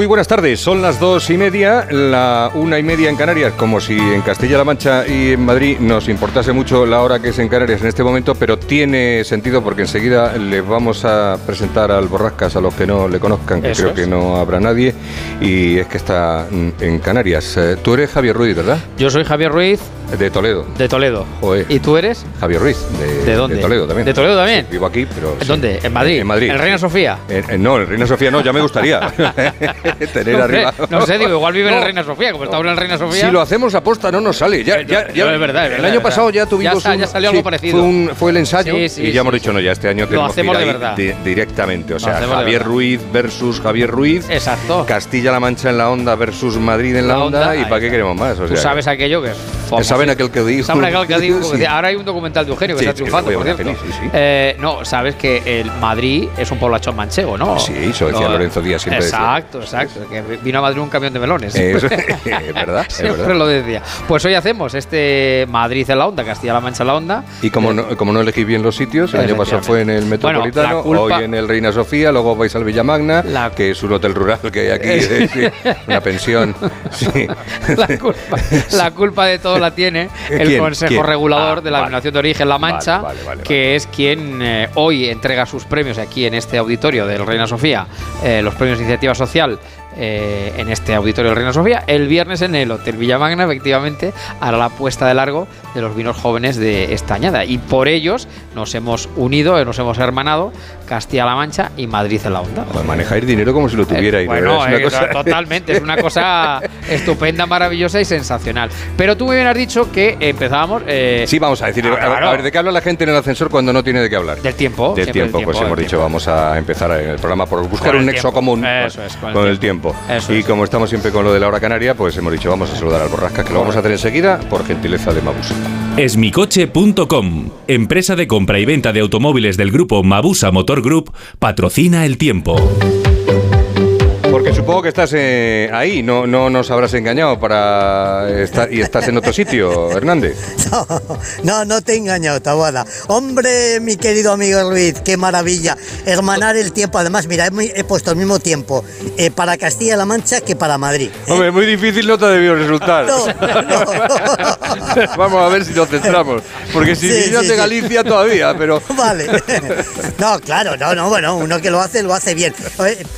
Buenas tardes. Son las dos y media, la una y media en Canarias, como si en Castilla-La Mancha y en Madrid nos importase mucho la hora que es en Canarias en este momento, pero tiene sentido porque enseguida les vamos a presentar al Borrascas a los que no le conozcan, que Eso creo es. que no habrá nadie, y es que está en Canarias. Eh, Tú eres Javier Ruiz, ¿verdad? Yo soy Javier Ruiz De Toledo. de Toledo. Joder. ¿Y tú eres? Javier Ruiz, de, ¿De dónde? Toledo también. ¿De Toledo también? Sí, vivo aquí, pero... sí. ¿Dónde? ¿En Madrid? En Madrid. ¿En Reina Sofía? Eh, eh, no, en Reina Sofía no, ya me gustaría tener no, arriba. Sé, no sé, digo, igual vive en No. Reina Sofía, como estamos en Reina Sofía. Si lo hacemos a posta no nos sale. Ya, ya, ya- no, es verdad, es el verdad, año pasado ya tuvimos Ya sa- ya salió algo parecido. Fue, un- fue el ensayo y ya hemos dicho, no, ya este año tenemos que ir hacemos de verdad. di- directamente. O Lo sea, hacemos de Javier. Ruiz versus Javier Ruiz. Exacto. Castilla-La Mancha en la onda versus Madrid en la, onda. ¿Y para qué queremos más? Tú sabes aquello que es saben aquel que digo. Saben aquel que digo. Sí. Ahora hay un documental de Eugenio que Sí, está triunfando, por cierto. sí. Eh, no, sabes que el Madrid es un poblachón manchego, ¿no? Sí, eso decía No, Lorenzo Díaz, siempre decía. Exacto, exacto. Que vino a Madrid un camión de melones. Eh, eso- es verdad, Siempre verdad. lo decía. Pues hoy hacemos este Madrid en la onda, Castilla-La Mancha en la onda. Y como no, como no elegís bien los sitios, el año pasado fue en el Metropolitano, la hoy en el Reina Sofía, luego vais al Villamagna, que es un hotel rural que hay aquí, eh, una pensión. la, culpa, la culpa de todo la tiene el ¿Quién? Consejo ¿Quién? Regulador Ah, de la vale. Denominación de Origen La Mancha, Vale, vale, vale, que es quien eh, hoy entrega sus premios aquí en este auditorio del Reina Sofía, eh, los premios de iniciativa social. eh, en este auditorio del Reina Sofía, el viernes en el Hotel Villamagna, efectivamente, hará la puesta de largo de los vinos jóvenes de esta añada. Y por ellos nos hemos unido, eh, nos hemos hermanado Castilla-La Mancha y Madrid en la onda. Pues manejáis dinero como si lo tuvierais. de Bueno, es una eh, cosa- totalmente, es una cosa estupenda, maravillosa y sensacional. Pero tú muy bien has dicho que empezábamos. eh, Sí, vamos a decir, Ah, a- ver, ¿de qué habla la gente en el ascensor cuando no tiene de qué hablar? Del tiempo. Del tiempo, pues hemos dicho, vamos a empezar el programa por buscar un nexo común Eso con, es, con el tiempo. Eso y es. como estamos siempre con lo de la hora canaria, pues hemos dicho, vamos a saludar al Borrascas, que lo vamos a hacer enseguida por gentileza de Mabus. Esmicoche.com, empresa de compra y venta de automóviles del grupo Mabusa Motor Group, patrocina el tiempo. Porque supongo que estás eh, ahí, no, no nos habrás engañado para estar y estás en otro sitio, Hernández. No, no te he engañado, Taboada. Hombre, mi querido amigo Ruiz, qué maravilla. Hermanar el tiempo. Además, mira, he, puesto el mismo tiempo eh, para Castilla-La Mancha que para Madrid. Hombre, muy difícil no te ha debido resultar. Vamos a ver si nos centramos. Porque si Sí, niños sí, de sí. Galicia todavía, pero. Vale. No, claro, no, no, bueno, uno que lo hace, lo hace bien.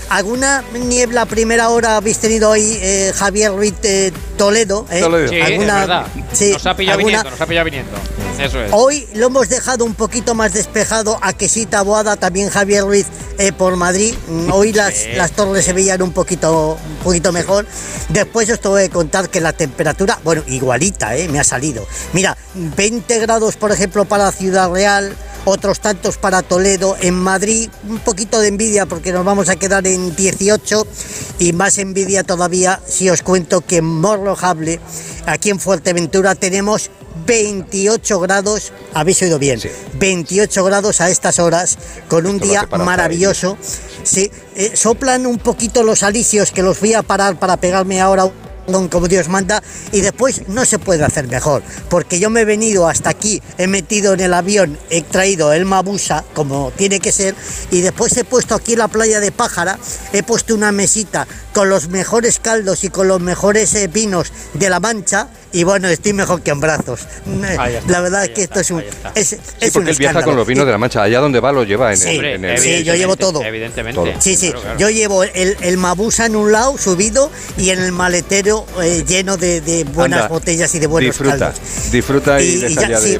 ¿Alguna niebla a primera hora habéis tenido hoy, eh, Javier Ruiz de Toledo? eh? Sí, es verdad. sí, nos ha pillado alguna- viniendo, nos ha pillado viniendo. Eso es. Hoy lo hemos dejado un poquito más despejado a Quesita Boada, también Javier Ruiz eh, por Madrid. Mm, Hoy las, las torres se veían un poquito, un poquito mejor. Después os tengo que contar que la temperatura, bueno, igualita, eh, me ha salido. Mira, 20 grados, por ejemplo, para Ciudad Real. Otros tantos para Toledo, en Madrid. Un poquito de envidia porque nos vamos a quedar en 18 y más envidia todavía si os cuento que en Morrojable, aquí en Fuerteventura, tenemos 28 grados, habéis oído bien, 28 grados a estas horas, con un Esto día maravilloso. Sí, eh, soplan un poquito los alicios que los voy a parar para pegarme ahora como Dios manda y después no se puede hacer mejor porque yo me he venido hasta aquí he metido en el avión he traído el mabusa como tiene que ser y después he puesto aquí la playa de Pájara he puesto una mesita con los mejores caldos y con los mejores eh, vinos de la Mancha y bueno estoy mejor que en brazos la verdad es que esto es un es, Sí, es porque un él viaja con los vinos de la Mancha. Allá donde va lo lleva en Sí, el... en el- sí, yo llevo todo. Evidentemente. Sí, sí. Yo llevo el, el Mabusa en un lado subido y en el maletero eh, lleno de, de buenas Anda, botellas y de buenos disfruta, caldos. Disfruta y, Y- ya, sí.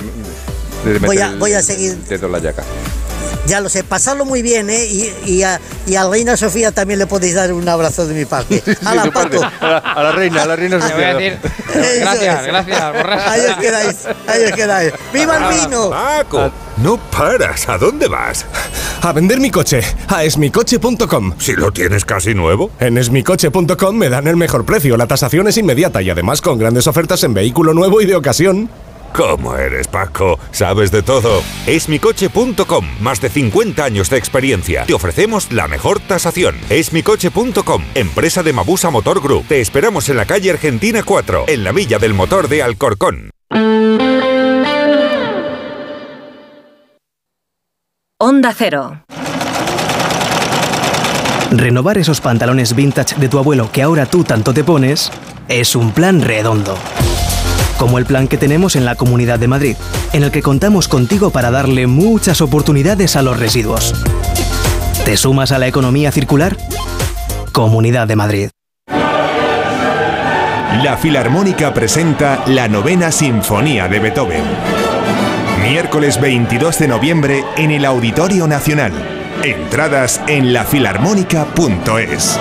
de, de Voy a- voy a seguir. en la llaga. Ya lo sé, pasarlo muy bien, ¿eh? Y, y a, y a Reina Sofía también le podéis dar un abrazo de mi parte. A la parte. A la, a la reina, a la reina voy Sofía. a decir, Gracias, gracias, borracho. Ahí os quedáis, ahí os quedáis. ¡Viva el vino! Paco, no paras. ¿A dónde vas? A vender mi coche, a esmicoche.com. Si lo tienes casi nuevo. En esmicoche.com me dan el mejor precio, la tasación es inmediata y además con grandes ofertas en vehículo nuevo y de ocasión. ¿Cómo eres, Paco? Sabes de todo. Esmicoche.com. Más de 50 años de experiencia. Te ofrecemos la mejor tasación. Esmicoche.com. Empresa de Mabusa Motor Group. Te esperamos en la calle Argentina 4, en la Villa del Motor de Alcorcón. Onda Cero. Renovar esos pantalones vintage de tu abuelo que ahora tú tanto te pones es un plan redondo. Como el plan que tenemos en la Comunidad de Madrid, en el que contamos contigo para darle muchas oportunidades a los residuos. ¿Te sumas a la economía circular? Comunidad de Madrid. La Filarmónica presenta la novena Sinfonía de Beethoven. Miércoles 22 de noviembre en el Auditorio Nacional. Entradas en lafilarmónica.es.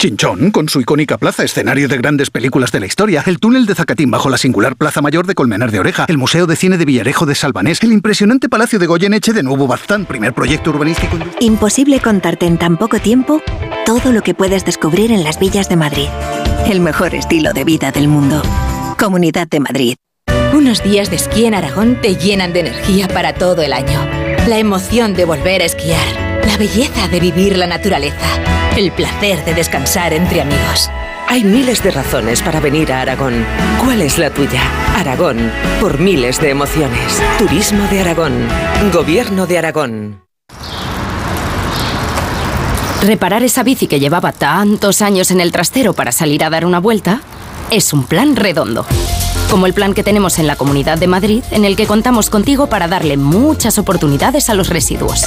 Chinchón, con su icónica plaza, escenario de grandes películas de la historia, el túnel de Zacatín bajo la singular Plaza Mayor de Colmenar de Oreja, el Museo de Cine de Villarejo de Salvanés, el impresionante Palacio de Goyeneche de Nuevo Baztán, primer proyecto urbanístico. Imposible contarte en tan poco tiempo todo lo que puedes descubrir en las villas de Madrid. El mejor estilo de vida del mundo. Comunidad de Madrid. Unos días de esquí en Aragón te llenan de energía para todo el año. La emoción de volver a esquiar, la belleza de vivir la naturaleza, el placer de descansar entre amigos. Hay miles de razones para venir a Aragón. ¿Cuál es la tuya? Aragón, por miles de emociones. Turismo de Aragón. Gobierno de Aragón. Reparar esa bici que llevaba tantos años en el trastero para salir a dar una vuelta es un plan redondo. Como el plan que tenemos en la Comunidad de Madrid, en el que contamos contigo para darle muchas oportunidades a los residuos.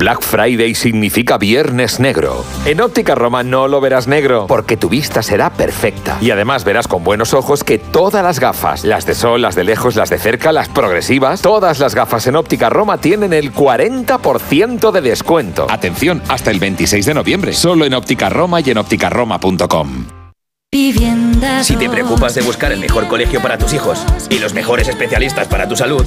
Black Friday significa Viernes Negro. En Óptica Roma no lo verás negro, porque tu vista será perfecta. Y además verás con buenos ojos que todas las gafas, las de sol, las de lejos, las de cerca, las progresivas, todas las gafas en Óptica Roma tienen el 40% de descuento. Atención, hasta el 26 de noviembre, solo en Óptica Roma y en ópticaroma.com. Si te preocupas de buscar el mejor colegio para tus hijos y los mejores especialistas para tu salud,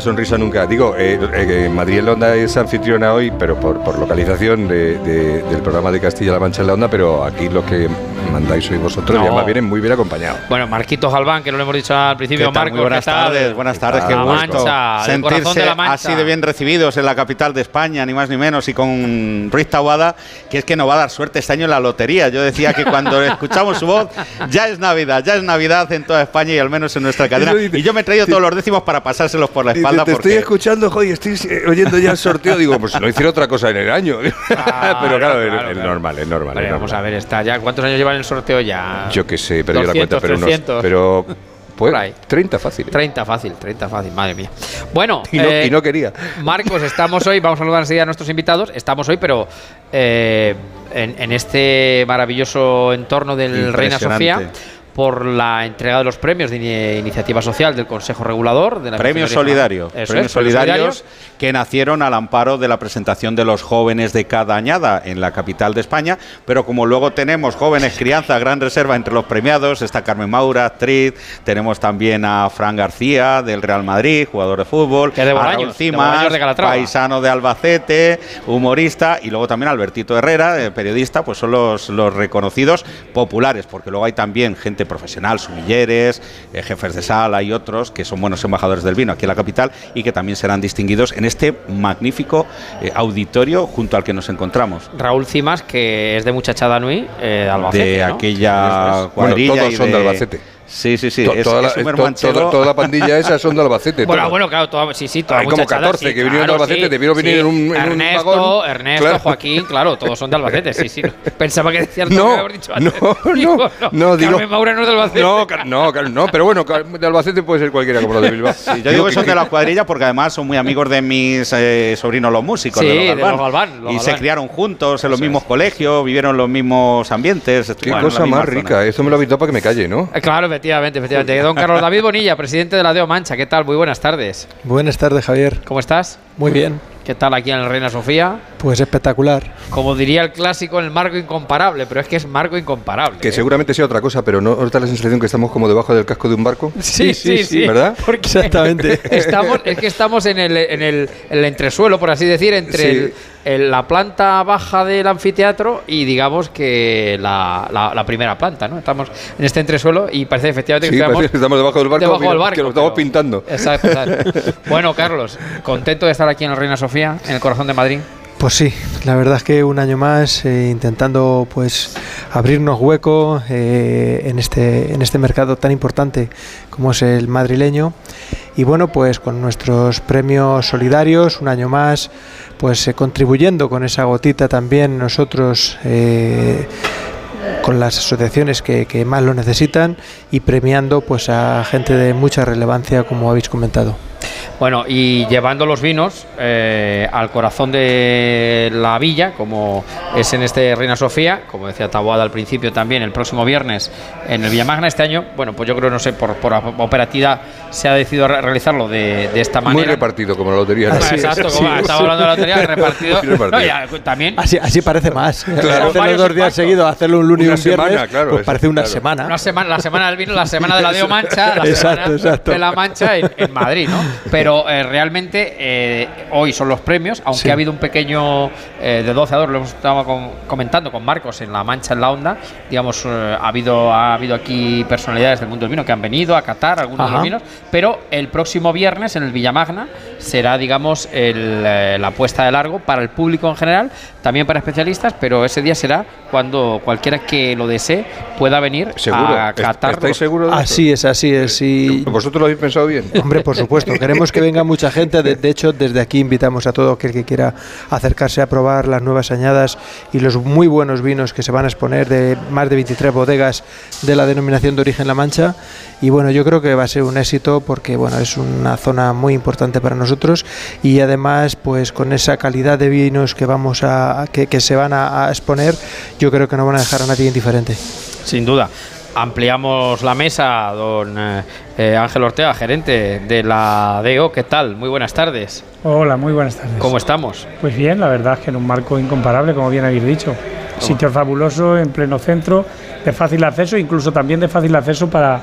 Sonrisa nunca. Digo, eh, eh, Madrid en la Onda es anfitriona hoy, pero por, por localización de- de- del programa de Castilla-La Mancha en la Onda, pero aquí lo que mandáis sois vosotros No. y además vienen muy bien acompañados. Bueno, Marquitos Galván, que no lo hemos dicho al principio, ¿Qué tal? Marcos. Muy buenas ¿qué tal? tardes, buenas tardes, qué La gusto Mancha, sentirse de la Mancha. así de bien recibidos en la capital de España, ni más ni menos, y con Ruiz Taboada, que es que nos va a dar suerte este año en la lotería. Yo decía que cuando escuchamos su voz, ya es Navidad, ya es Navidad en toda España y al menos en nuestra cadena. Y yo me he traído todos los décimos para pasárselos por la espalda. te estoy escuchando, joder, estoy eh, oyendo ya el sorteo. Digo, pues si no hiciera otra cosa en el año. pero claro, es- es, normal, es normal. Vale, es vamos a ver, está ya. ¿Cuántos años lleva en el sorteo ya? Yo qué sé, pero yo la 200, cuenta, pero, unos- 300. pero pues, Por ahí. 30 fácil. 30 fácil, 30 fácil, madre mía. Bueno, Y no- eh, y no quería. Marcos, estamos hoy, vamos a saludar enseguida a nuestros invitados. Estamos hoy, pero eh, en, en este maravilloso entorno del Reina. Sofía por la entrega de los premios de ini- iniciativa social del Consejo Regulador de la Premios solidarios, es, premios solidarios. Que nacieron al amparo de la presentación de los jóvenes de cada añada en la capital de España, pero como luego tenemos jóvenes crianza, gran reserva entre los premiados, está Carmen Maura, actriz, tenemos también a Fran García del Real Madrid, jugador de fútbol, Que es de Bolaños, paisano de Albacete, humorista, y luego también Albertito Herrera, eh, periodista, pues son los, los reconocidos populares, porque luego hay también gente profesional, sumilleres, eh, jefes de sala y otros que son buenos embajadores del vino aquí en la capital y que también serán distinguidos en este magnífico eh, auditorio junto al que nos encontramos. Raúl Cimas, que es de Muchachada Nui, eh, de Albacete. de ¿no? aquella Bueno, cuadrilla todos y son de Albacete. Sí, sí, sí. To- es- toda, la, es un to- hermanchero. toda- toda la pandilla esa son de Albacete. Bueno, bueno, claro, toda- sí, sí, toda Hay como muchachada, 14 sí, que vinieron de Albacete, sí, debieron venir sí. en un- en un Ernesto, vagón. Ernesto, Claro. Joaquín, claro, todos son de Albacete, sí, sí. Pensaba que decías No, lo que dicho antes. no, Digo, no, digo- Carmen Maura no es de Albacete. No, no, no, pero bueno, de Albacete puede ser cualquiera como lo de Bilbao. Sí, yo digo que son de la cuadrilla porque además son muy amigos de mis eh, sobrinos los músicos, Sí, de los Galván. los los y se criaron juntos en los mismos colegios, vivieron los mismos ambientes. Qué cosa más rica. Esto me lo ha para que me calle, ¿no? Eh, Claro, efectivamente, efectivamente. Don Carlos David Bonilla, presidente de la Deo Mancha, ¿qué tal? Muy buenas tardes. Buenas tardes, Javier. ¿Cómo estás? Muy bien. ¿Qué tal aquí en el Reina Sofía? Pues espectacular. Como diría el clásico, en el marco incomparable, pero es que es marco incomparable. Que ¿eh? seguramente sea otra cosa, pero ¿no da la sensación que estamos como debajo del casco de un barco? Sí, sí, sí. ¿Verdad? Porque Exactamente. Estamos, es que estamos en el, en, el, en el entresuelo, por así decir, entre Sí. el- el- la planta baja del anfiteatro y digamos que la, la- la primera planta, ¿no? Estamos en este entresuelo y parece efectivamente que Sí, estamos, parece que estamos debajo del barco, debajo mira, del barco, que lo estamos pero- pintando. Exacto, exacto. Bueno, Carlos, contento de estar aquí en el Reina Sofía, en el corazón de Madrid. Pues sí, la verdad es que un año más eh, intentando pues abrirnos hueco eh, en este en este mercado tan importante como es el madrileño y bueno pues con nuestros premios solidarios un año más pues eh, contribuyendo con esa gotita también nosotros con las asociaciones que, que más lo necesitan y premiando pues a gente de mucha relevancia como habéis comentado. Bueno, y llevando los vinos eh, al corazón de la villa, como es en este Reina Sofía, como decía Taboada al principio también, el próximo viernes en el Villamagna este año, bueno, pues yo creo, no sé, por, por operatividad se ha decidido re- realizarlo de, de esta Muy manera. repartido, como la lotería. exacto, como estaba hablando de la lotería, repartido. Muy repartido. No, ya, también. Así, así parece más. Claro. Hacerlo Varios dos días seguidos, hacerlo un lunes y un viernes, semana, claro, pues parece una claro. semana. Una semana, la semana del vino, la semana de la Deo Mancha, la Exacto, semana exacto. de la Mancha en, en Madrid, ¿no? Pero eh, realmente eh, hoy son los premios, aunque Sí. ha habido un pequeño eh, de 12 a 2, lo hemos estado con- comentando con Marcos en la Mancha en la Onda, digamos, eh, ha habido ha habido aquí personalidades del mundo del vino que han venido a catar algunos de los Ajá. vinos, pero el próximo viernes en el Villamagna será, digamos, el, eh, la puesta de largo para el público en general, también para especialistas, pero ese día será cuando cualquiera que lo desee pueda venir ¿Seguro? a ¿Est- catar. ¿Estáis seguros? Así es, así es. Y ¿Vosotros lo habéis pensado bien? Hombre, por supuesto, queremos que venga mucha gente. De, hecho, desde aquí invitamos a todo aquel que quiera acercarse a probar las nuevas añadas y los muy buenos vinos que se van a exponer de más de 23 bodegas de la denominación de origen La Mancha. Y bueno, yo creo que va a ser un éxito porque bueno, es una zona muy importante para nosotros y además, pues con esa calidad de vinos que vamos a que se van a, a exponer, yo creo que no van a dejar a nadie indiferente. Sin duda. Ampliamos la mesa, don eh, eh, Ángel Ortega, gerente de la DEO. ¿Qué tal? Muy buenas tardes. Hola, muy buenas tardes. ¿Cómo estamos? Pues bien, la verdad es que en un marco incomparable, como bien habéis dicho. Sitio fabuloso, en pleno centro, de fácil acceso, incluso también de fácil acceso para,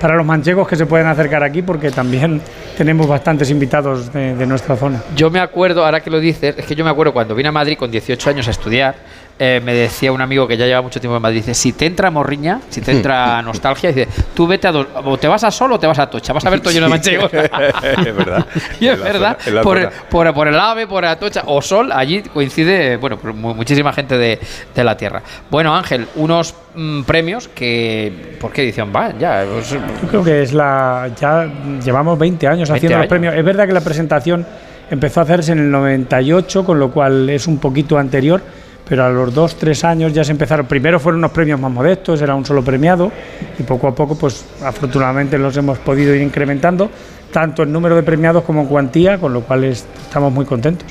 para los manchegos que se pueden acercar aquí, porque también tenemos bastantes invitados de, de nuestra zona. Yo me acuerdo, ahora que lo dices, es que yo me acuerdo cuando vine a Madrid con 18 años a estudiar, eh, me decía un amigo que ya lleva mucho tiempo en Madrid, dice, si te entra morriña, si te entra nostalgia, dice, tú vete a dos, o te vas a Sol o te vas a Tocha, vas a ver todo lleno de manchegos. es verdad. y es verdad, zona- por, por, por el AVE, por Atocha o Sol, allí coincide, bueno, mu- muchísima gente de, de la Tierra. Bueno, Ángel, unos mm, premios que, ¿por qué edición van? Ya, pues, Yo creo que es la. Ya llevamos 20 años 20 haciendo años. los premios. Es verdad que la presentación empezó a hacerse en el 98, con lo cual es un poquito anterior, pero a los dos, tres años ya se empezaron. Primero fueron unos premios más modestos, era un solo premiado, y poco a poco, pues afortunadamente los hemos podido ir incrementando, tanto en número de premiados como en cuantía, con lo cual es- estamos muy contentos.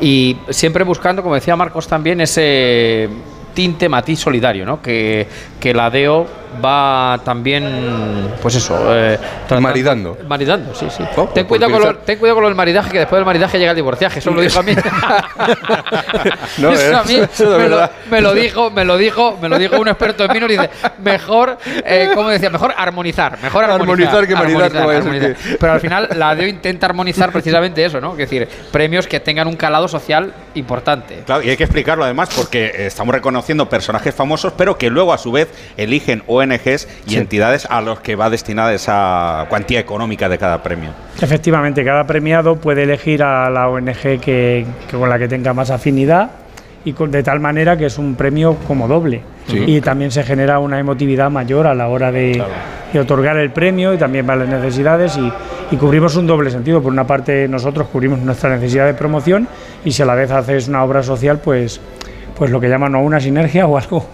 Y siempre buscando, como decía Marcos también, ese tinte matiz solidario, ¿no? Que, que la DEO va también, pues eso, eh, Maridando. Maridando, sí, sí. Oh, ten, pues cuidado con lo, ten cuidado con lo del maridaje, que después del maridaje llega el divorciaje. Eso me lo dijo a mí. No, Eso a mí eso de me, lo, verdad. me lo dijo, me lo dijo, me lo dijo un experto en vino. Dice, mejor, eh, como decía, mejor armonizar, mejor armonizar, Armonizar que maridar, no armonizar. que- Pero al final la DEO intenta armonizar precisamente eso, ¿no? Es decir, premios que tengan un calado social importante. Claro, y hay que explicarlo además porque eh, estamos reconociendo personajes famosos, pero que luego a su vez eligen ONGs y Sí. entidades a los que va destinada esa cuantía económica de cada premio. Efectivamente, cada premiado puede elegir a la ONG que, que con la que tenga más afinidad y con- de tal manera que es un premio como doble. Sí. Y también se genera una emotividad mayor a la hora de, de otorgar el premio y también para las necesidades y, y cubrimos un doble sentido. Por una parte nosotros cubrimos nuestra necesidad de promoción y si a la vez haces una obra social, pues, pues lo que llaman una sinergia o algo,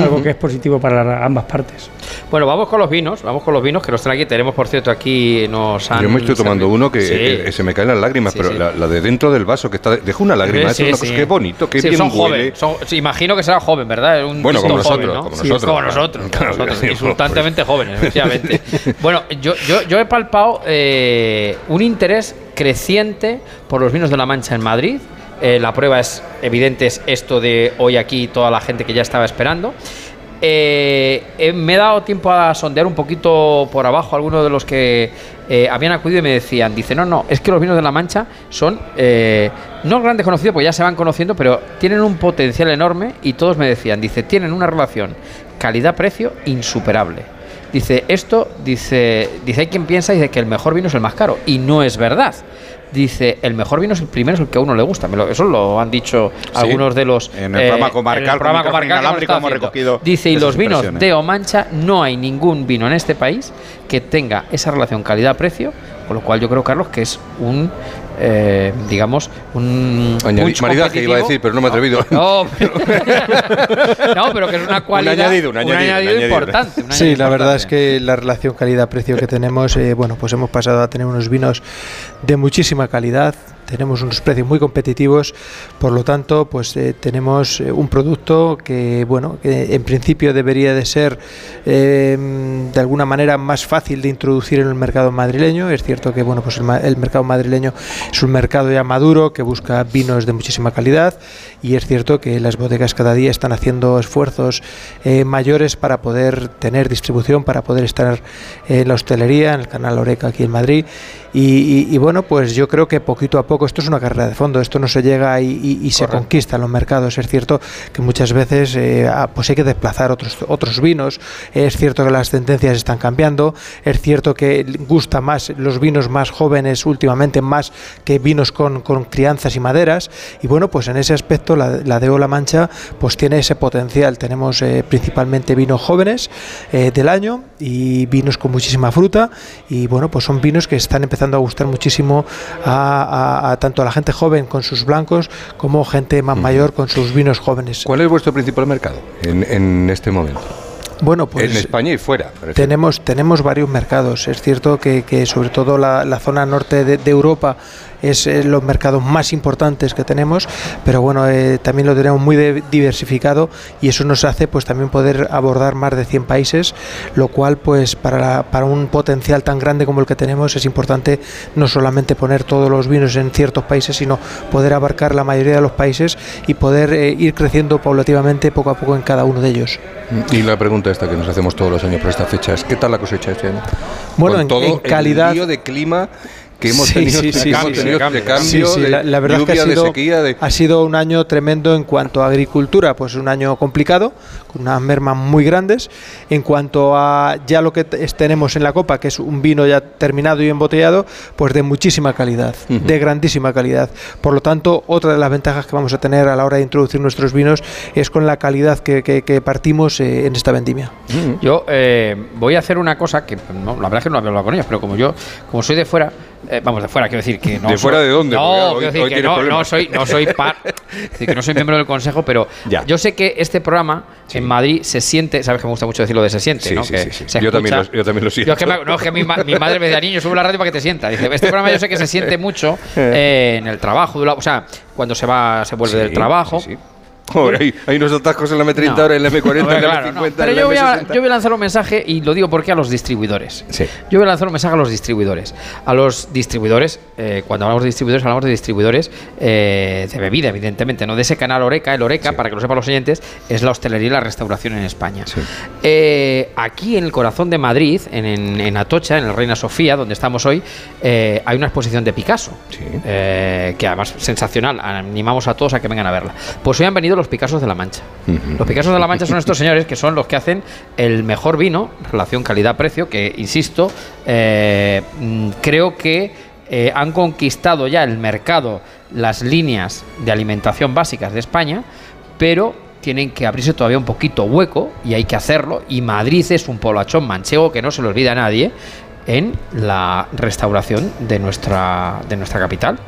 algo que es positivo para ambas partes. Bueno, vamos con los vinos, vamos con los vinos que nos traen aquí. Tenemos, por cierto, aquí nos han. Yo me estoy tomando servido- uno que Sí. eh, se me caen las lágrimas, Sí, pero sí. La, la de dentro del vaso que está. Dejo una lágrima, es una sí. cosa que bonito, que Sí, bien son huele. jóvenes. son- sí, imagino que será joven, ¿verdad? Un Bueno, como distinto joven, nosotros, ¿no? como Sí, nosotros. como nosotros, como Claro, nosotros, insultantemente jóvenes, efectivamente. bueno, yo, yo, yo he palpado eh, un interés creciente por los vinos de la Mancha en Madrid. Eh, la prueba es evidente, es esto de hoy aquí, toda la gente que ya estaba esperando. Eh, eh, me he dado tiempo a sondear un poquito por abajo algunos de los que habían acudido y me decían, dice, no, no, es que los vinos de la Mancha son no grandes conocidos, porque ya se van conociendo, pero tienen un potencial enorme y todos me decían, dice, tienen una relación calidad-precio insuperable. Dice, esto, dice, dice, hay quien piensa dice, que el mejor vino es el más caro y no es verdad. Dice, el mejor vino es el primero, es el que a uno le gusta. Eso lo han dicho algunos de los... En el programa comarcal, en el programa comarcal que hemos recogido Dice, y los vinos de O Mancha, no hay ningún vino en este país que tenga esa relación calidad-precio, con lo cual yo creo, Carlos, que es un, eh, digamos, un... Añadi- maridaje iba a decir, pero no me he atrevido. No, no, pero que es una cualidad... añadido, un añadido, un añadido. importante. un Sí, la verdad es que la relación calidad-precio que tenemos, eh, bueno, pues hemos pasado a tener unos vinos de muchísima calidad, tenemos unos precios muy competitivos, por lo tanto, pues eh, tenemos eh, un producto que, bueno, que en principio debería de ser eh, de alguna manera más fácil de introducir en el mercado madrileño. Es cierto que, bueno, pues el mercado madrileño es un mercado ya maduro que busca vinos de muchísima calidad y es cierto que las bodegas cada día están haciendo esfuerzos eh, mayores para poder tener distribución, para poder estar en la hostelería, en el canal Oreca aquí en Madrid. Y, y- y bueno, pues yo creo que poquito a poco esto es una carrera de fondo, esto no se llega y, se conquista en los mercados. Es cierto que muchas veces eh, ah, pues hay que desplazar otros, otros vinos, es cierto que las tendencias están cambiando, es cierto que gusta más los vinos más jóvenes últimamente más que vinos con, con crianzas y maderas. Y bueno, pues en ese aspecto la, la de Ola Mancha pues tiene ese potencial. Tenemos eh, principalmente vinos jóvenes eh, del año y vinos con muchísima fruta y bueno, pues son vinos que están empezando a gustar muchísimo a, a- a tanto a la gente joven con sus blancos como gente más mayor con sus vinos jóvenes. ¿Cuál es vuestro principal mercado en, en este momento? Bueno, pues en España y fuera. Tenemos, tenemos varios mercados. Es cierto que, que sobre todo la, la zona norte de, de Europa es los mercados más importantes que tenemos, pero bueno, eh, también lo tenemos muy de- diversificado y eso nos hace pues también poder abordar más de 100 países, lo cual pues para, la- para un potencial tan grande como el que tenemos es importante no solamente poner todos los vinos en ciertos países, sino poder abarcar la mayoría de los países y poder eh, ir creciendo paulativamente poco a poco en cada uno de ellos. Y la pregunta esta que nos hacemos todos los años por esta fecha es ¿qué tal la cosecha este año? Bueno, Con en- todo en calidad- el lío de clima que hemos Sí, tenido, sí, sí, que hemos sí, tenido sí. de cambio, Sí, sí, de la, la verdad es que lluvia, ha sido, de sequía, de... ha sido un año tremendo en cuanto a agricultura, pues un año complicado, con unas mermas muy grandes. En cuanto a ya lo que tenemos en la copa, que es un vino ya terminado y embotellado, pues de muchísima calidad, Ujú. de grandísima calidad. Por lo tanto, otra de las ventajas que vamos a tener a la hora de introducir nuestros vinos es con la calidad que, que- que partimos eh, en esta vendimia. Yo eh, voy a hacer una cosa que no, la verdad es que no había hablado con ellos, pero como yo, como soy de fuera, eh, vamos de fuera, quiero decir que no. ¿De fuera de dónde? No, hoy- quiero decir que no, no soy, no soy par, decir, que no soy miembro del consejo, pero yo sé que este programa en Madrid se siente, sabes que me gusta mucho decirlo de se siente, Sí, ¿no? sí, Que se Yo también lo- yo también lo siento. Yo es que, me- no, es que mi, ma- mi madre me decía, niño, sube la radio para que te sienta. Dice, este programa yo sé que se siente mucho eh, en el trabajo, o sea, cuando se va, se vuelve del Sí, trabajo. Hay, hay unos atascos en la M30 No. ahora, en la M40, No, en la claro, M50, no. en Pero la yo voy, a, M60. yo voy a lanzar un mensaje y lo digo porque a los distribuidores. Yo voy a lanzar un mensaje a los distribuidores. A los distribuidores, eh, cuando hablamos de distribuidores, hablamos de distribuidores eh, de bebida, evidentemente, no de ese canal Oreca. El Oreca, para que lo sepan los oyentes, es la hostelería y la restauración en España. Eh, aquí en el corazón de Madrid, en, en- en Atocha, en el Reina Sofía, donde estamos hoy, hay una exposición de Picasso, que además es sensacional. Animamos a todos a que vengan a verla. Pues hoy han venido los Picassos de la Mancha. Los Picassos de la Mancha son estos señores que son los que hacen el mejor vino, relación calidad-precio, que, insisto, eh, mm, creo que eh, han conquistado ya el mercado, las líneas de alimentación básicas de España, pero tienen que abrirse todavía un poquito hueco y hay que hacerlo. Y Madrid es un poblachón manchego que no se le olvida a nadie en la restauración de nuestra, de nuestra capital.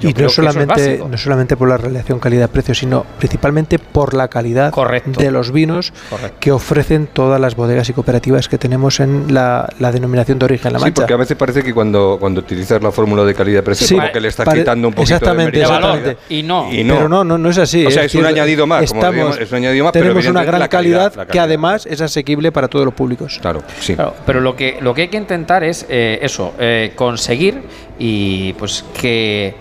Yo y no es solamente, no solamente por la relación calidad-precio, sino principalmente por la calidad de los vinos que ofrecen todas las bodegas y cooperativas que tenemos en la, la denominación de origen La Sí, Mancha. porque a veces parece que cuando, cuando utilizas la fórmula de calidad-precio, Sí, como que le estás quitando un poquito exactamente, de exactamente. Y no. Y no. Pero no, no, no es así. O sea, es un añadido más, como estamos- digamos, es un añadido más, pero tenemos una gran la calidad, calidad, la que además es asequible para todos los públicos. Claro, sí. Claro, pero lo que, lo que hay que intentar es eh, eso, eh, conseguir y pues que,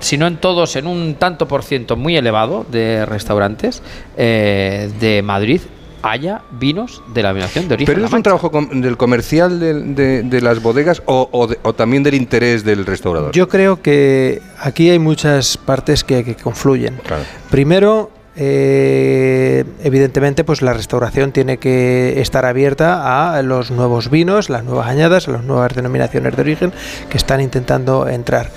si no en todos, en un tanto por ciento muy elevado de restaurantes eh, de Madrid haya vinos de la denominación de origen. Pero es un trabajo com- del comercial de, de las bodegas o, o de- o también del interés del restaurador. Yo creo que aquí hay muchas partes que, que confluyen. Claro. Primero, eh, evidentemente, pues la restauración tiene que estar abierta a los nuevos vinos, las nuevas añadas, a las nuevas denominaciones de origen que están intentando entrar.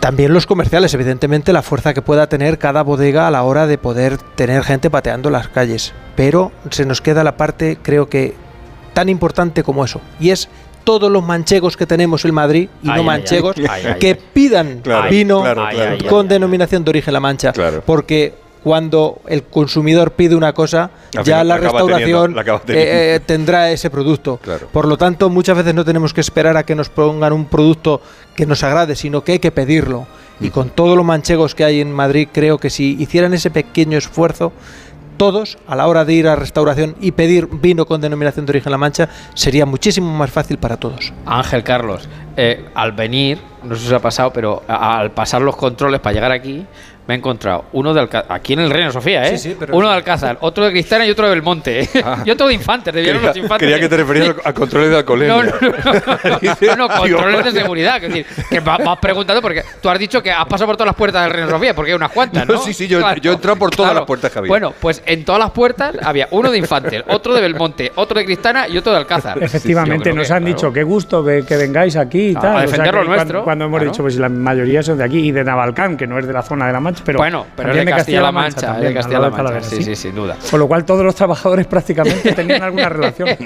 También los comerciales, evidentemente, la fuerza que pueda tener cada bodega a la hora de poder tener gente pateando las calles. Pero se nos queda la parte, creo que, tan importante como eso. Y es todos los manchegos que tenemos en Madrid, y Ay, no manchegos, ay. Ay, ay, que pidan Claro, vino claro, claro, con denominación de origen La Mancha. Porque cuando el consumidor pide una cosa, Al ya la restauración teniendo, la eh, eh, tendrá ese producto. Por lo tanto, muchas veces no tenemos que esperar a que nos pongan un producto que nos agrade, sino que hay que pedirlo. Y con todos los manchegos que hay en Madrid, creo que si hicieran ese pequeño esfuerzo, todos, a la hora de ir a restauración y pedir vino con denominación de origen La Mancha, sería muchísimo más fácil para todos. Ángel Carlos, eh, al venir, no sé si os ha pasado, pero a- al pasar los controles para llegar aquí, me he encontrado uno de Alcázar, aquí en el Reino Sofía, ¿eh? Sí, sí, pero- uno de Alcázar, otro de Cristana y otro de Belmonte. ¿eh? y otro de Infantes, de Quería, los Infantes. quería que te refieras a controles de alcoholemia. No, no, no, no, no, controles de seguridad. Que, decir, que va- vas preguntando porque tú has dicho que has pasado por todas las puertas del Reino Sofía, porque hay unas cuantas, ¿no? No, sí, sí, yo, yo he entrado por todas las puertas que había. Bueno, pues en todas las puertas había uno de Infantes, otro de Belmonte, otro de Cristana y otro de Alcázar. Efectivamente, nos que, han claro. dicho qué gusto que, que vengáis aquí y A tal. O sea, defender lo que cuando- nuestro, Cuando, hemos claro. dicho, pues la mayoría son de aquí y de Navalcán, que no es de la zona de la Mancha, pero. Bueno, pero es de Castilla-La Mancha, de Castilla-La Mancha, sí, sí, sin duda. Con lo cual todos los trabajadores prácticamente tenían alguna relación.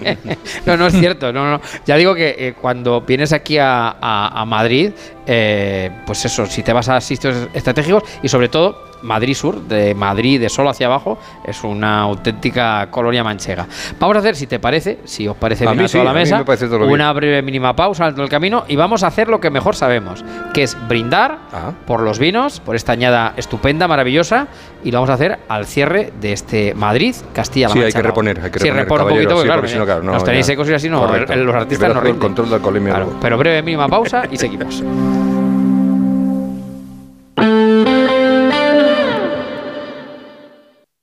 No, no es cierto. No, no. Ya digo que eh, cuando vienes aquí a, a- a Madrid eh, pues eso, si te vas a sitios estratégicos y sobre todo Madrid Sur, de Madrid de solo hacia abajo, es una auténtica colonia manchega. Vamos a hacer, si te parece, si os parece A bien a sí, la mesa, me bien. una breve mínima pausa dentro del camino y vamos a hacer lo que mejor sabemos, que es brindar Ah. por los vinos, por esta añada estupenda, maravillosa, y lo vamos a hacer al cierre de este Madrid, Castilla-La Sí, Mancha. hay que reponer, hay que Sí, reponer, repone un poquito, sí, claro, no, nos tenéis secos y así no, el- los artistas no el rinden. control de alcoholemia Claro, pero breve mínima pausa y seguimos.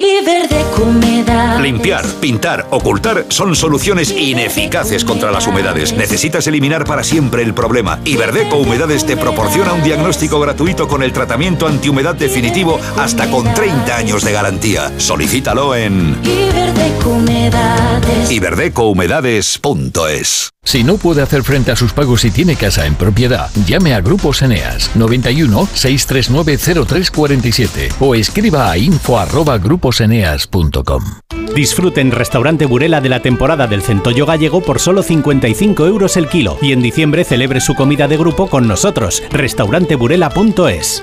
Y verde humedad. Limpiar, pintar, ocultar son soluciones ineficaces contra las humedades. Necesitas eliminar para siempre el problema. Iberdeco Humedades te proporciona un diagnóstico gratuito con el tratamiento antihumedad definitivo hasta con 30 años de garantía. Solicítalo en iberdecohumedades.es. Si no puede hacer frente a sus pagos y tiene casa en propiedad, llame a Grupos Eneas 91 639 0347 o escriba a info@gruposeneas.com. Disfrute en Restaurante Burela de la temporada del centollo gallego por solo 55 euros el kilo y en diciembre celebre su comida de grupo con nosotros. Restauranteburela.es.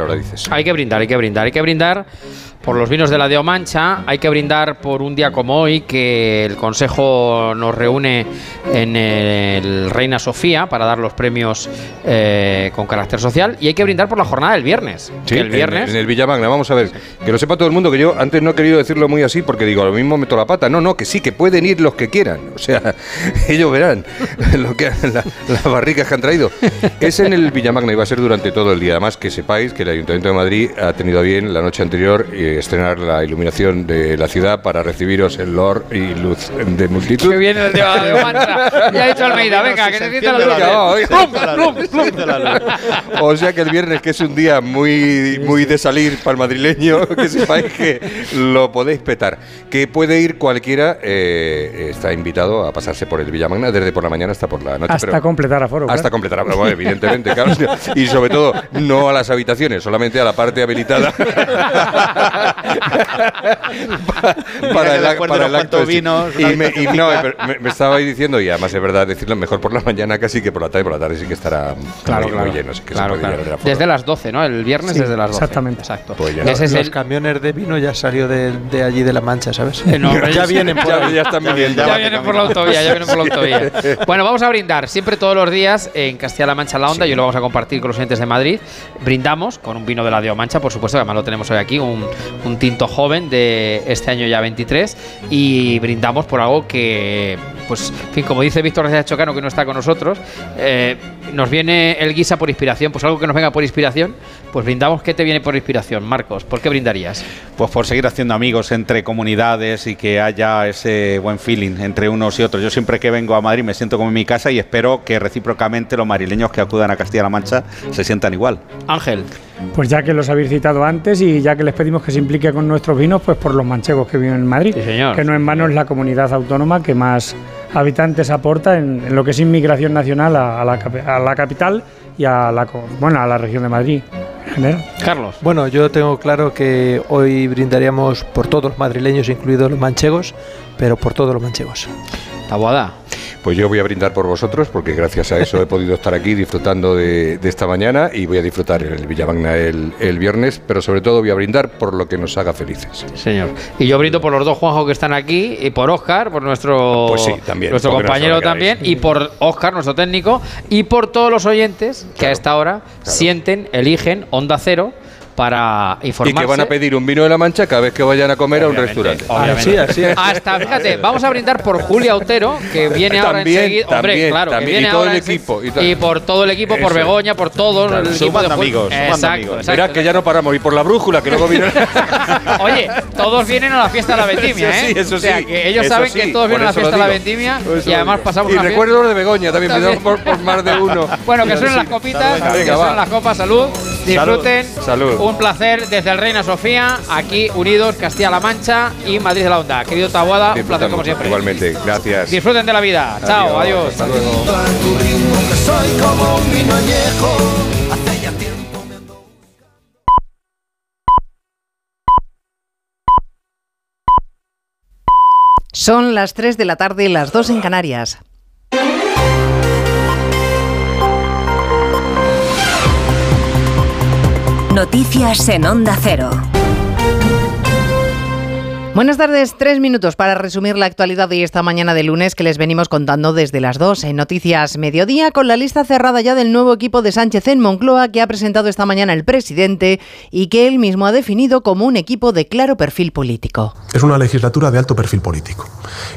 Ahora, dices. Hay que brindar, hay que brindar, hay que brindar por los vinos de la Deo Mancha, hay que brindar por un día como hoy que el Consejo nos reúne en el Reina Sofía para dar los premios eh, con carácter social y hay que brindar por la jornada del viernes. Sí, el en- viernes En, el Villamagna, vamos a ver. Que lo sepa todo el mundo, que yo antes no he querido decirlo muy así porque digo, a lo mismo meto la pata. No, no, que sí, que pueden ir los que quieran. O sea, ellos verán lo que la- las barricas que han traído. Es en el Villamagna y va a ser durante todo el día. Además, que sepáis que el Ayuntamiento de Madrid ha tenido a bien la noche anterior eh, estrenar la iluminación de la ciudad para recibiros el lor y luz de multitud. Que viene el de Mancha. Ya ha dicho Almeida, venga, que se sienta la luz. Plum, plum, plum. O sea que el viernes, que es un día muy, muy de salir para el madrileño, que sepáis que lo podéis petar. Que puede ir cualquiera, eh, está invitado a pasarse por el Villamagna desde por la mañana hasta por la noche. Hasta pero- completar aforo. hasta claro. completar aforo, bueno, evidentemente, claro. Y sobre todo, no a las habitaciones, solamente a la parte habilitada. para el, para acto sí. vinos, y, me, no, me, me estaba ahí diciendo, y además es verdad decirlo, mejor por la mañana casi que por la tarde, por la tarde sí que estará Claro, muy, claro. muy lleno, sí que Claro, se puede claro. llenar de la. Desde las 12, ¿no? El viernes Sí, desde las 12. exactamente. Exacto. Pues ya. Ese es los el, camiones de vino ya salió de, de allí de la Mancha, ¿sabes? Eh, no, ya sí. vienen por Ya- ya están viniendo. Ya vienen por la autovía, ya vienen por la autovía. Bueno, vamos a brindar siempre todos los días en Castilla-La Mancha la Onda y hoy lo vamos a compartir con los oyentes de Madrid. Brindamos con un vino de la Dio Mancha, por supuesto, que además lo tenemos hoy aquí, un, un tinto joven de este año ya 23 y brindamos por algo que, pues, en fin, como dice Víctor García Chocano, que no está con nosotros, eh, nos viene el guisa por inspiración, pues algo que nos venga por inspiración, pues brindamos. ¿Qué te viene por inspiración, Marcos? ¿Por qué brindarías? Pues por seguir haciendo amigos entre comunidades y que haya ese buen feeling entre unos y otros. Yo siempre que vengo a Madrid me siento como en mi casa y espero que recíprocamente los madrileños que acudan a Castilla-La Mancha se sientan igual. Ángel. Pues ya que los habéis citado antes y ya que les pedimos que se implique con nuestros vinos, pues por los manchegos que viven en Madrid. Sí, señor. Que no en vano es la comunidad autónoma que más habitantes aporta en, en lo que es inmigración nacional a, a la, a la capital y a la, bueno, a la región de Madrid en general. Carlos. Bueno, yo tengo claro que hoy brindaríamos por todos los madrileños, incluidos los manchegos, pero por todos los manchegos. Taboada. Pues yo voy a brindar por vosotros, porque gracias a eso he podido estar aquí disfrutando de, de esta mañana y voy a disfrutar en el Villamagna el, el viernes, pero sobre todo voy a brindar por lo que nos haga felices. Señor. Y yo brindo por los dos Juanjo que están aquí y por Oscar, por nuestro, Pues sí, también, nuestro compañero también, y por Oscar, nuestro técnico, y por todos los oyentes que a esta hora sienten, eligen Onda Cero para Y informarse. que van a pedir un vino de la Mancha cada vez que vayan a comer a un restaurante. Obviamente. Hasta, fíjate, vamos a brindar por Julia Otero, que viene ahora También, enseguida. Hombre, también, claro, que también. viene Y todo ahora el equipo, y. Y por todo el equipo, por Eso. Begoña, por todo Claro. el equipo de amigos, Exacto, amigos. exacto. Verás que ya no paramos, y por la brújula, que luego viene. Oye, todos vienen a la fiesta de la vendimia, Eso ¿eh? sí, eso o sea, sí. que ellos Eso saben sí, que todos vienen a la eso fiesta de la vendimia eso y además pasamos Y recuerdo lo de Begoña, también, por, por más de uno. Bueno, que Eso suenen las copitas, Venga, que suenen las copas, salud. Disfruten. Salud. Un placer desde el Reina Sofía, aquí unidos Castilla-La Mancha y Madrid de la Onda. Querido Tabuada, un placer como siempre. Igualmente, gracias. Disfruten de la vida. Chao, adiós. Hasta luego. Son las 3 de la tarde y las 2 en Canarias. Noticias en Onda Cero. Buenas tardes, tres minutos para resumir la actualidad de esta mañana de lunes que les venimos contando desde las 2 en Noticias Mediodía con la lista cerrada ya del nuevo equipo de Sánchez en Moncloa que ha presentado esta mañana el presidente y que él mismo ha definido como un equipo de claro perfil político. Es una legislatura de alto perfil político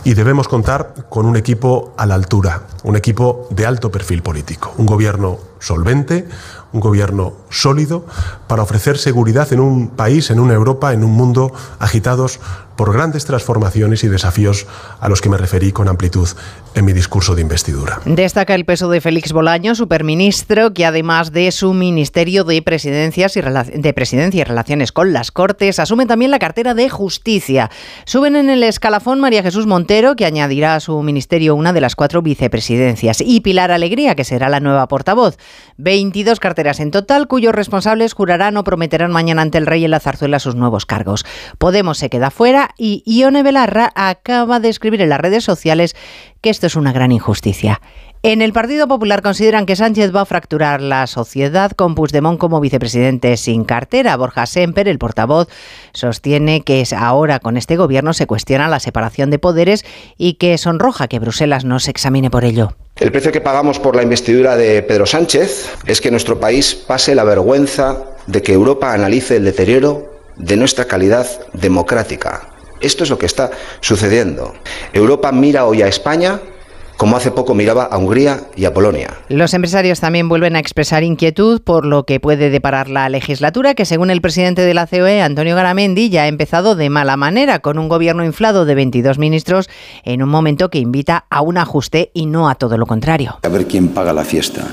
y debemos contar con un equipo a la altura, un equipo de alto perfil político, un gobierno solvente, un gobierno sólido para ofrecer seguridad en un país, en una Europa, en un mundo agitados por grandes transformaciones y desafíos a los que me referí con amplitud en mi discurso de investidura. Destaca el peso de Félix Bolaño, superministro, que además de su ministerio de presidencias y de presidencia y relaciones con las Cortes, asume también la cartera de Justicia. Suben en el escalafón María Jesús Montero, que añadirá a su ministerio una de las cuatro vicepresidencias, y Pilar Alegría, que será la nueva portavoz. 22 carteras en total, cuyos responsables jurarán o prometerán mañana ante el rey en la zarzuela sus nuevos cargos. Podemos se queda fuera y Ione Belarra acaba de escribir en las redes sociales que esto es una gran injusticia. En el Partido Popular consideran que Sánchez va a fracturar la sociedad con Puigdemont como vicepresidente sin cartera. Borja Semper, el portavoz, sostiene que ahora con este gobierno se cuestiona la separación de poderes y que sonroja que Bruselas no se examine por ello. El precio que pagamos por la investidura de Pedro Sánchez es que nuestro país pase la vergüenza de que Europa analice el deterioro de nuestra calidad democrática. Esto es lo que está sucediendo. Europa mira hoy a España como hace poco miraba a Hungría y a Polonia. Los empresarios también vuelven a expresar inquietud por lo que puede deparar la legislatura, que según el presidente de la COE, Antonio Garamendi, ya ha empezado de mala manera, con un gobierno inflado de 22 ministros en un momento que invita a un ajuste y no a todo lo contrario. A ver quién paga la fiesta.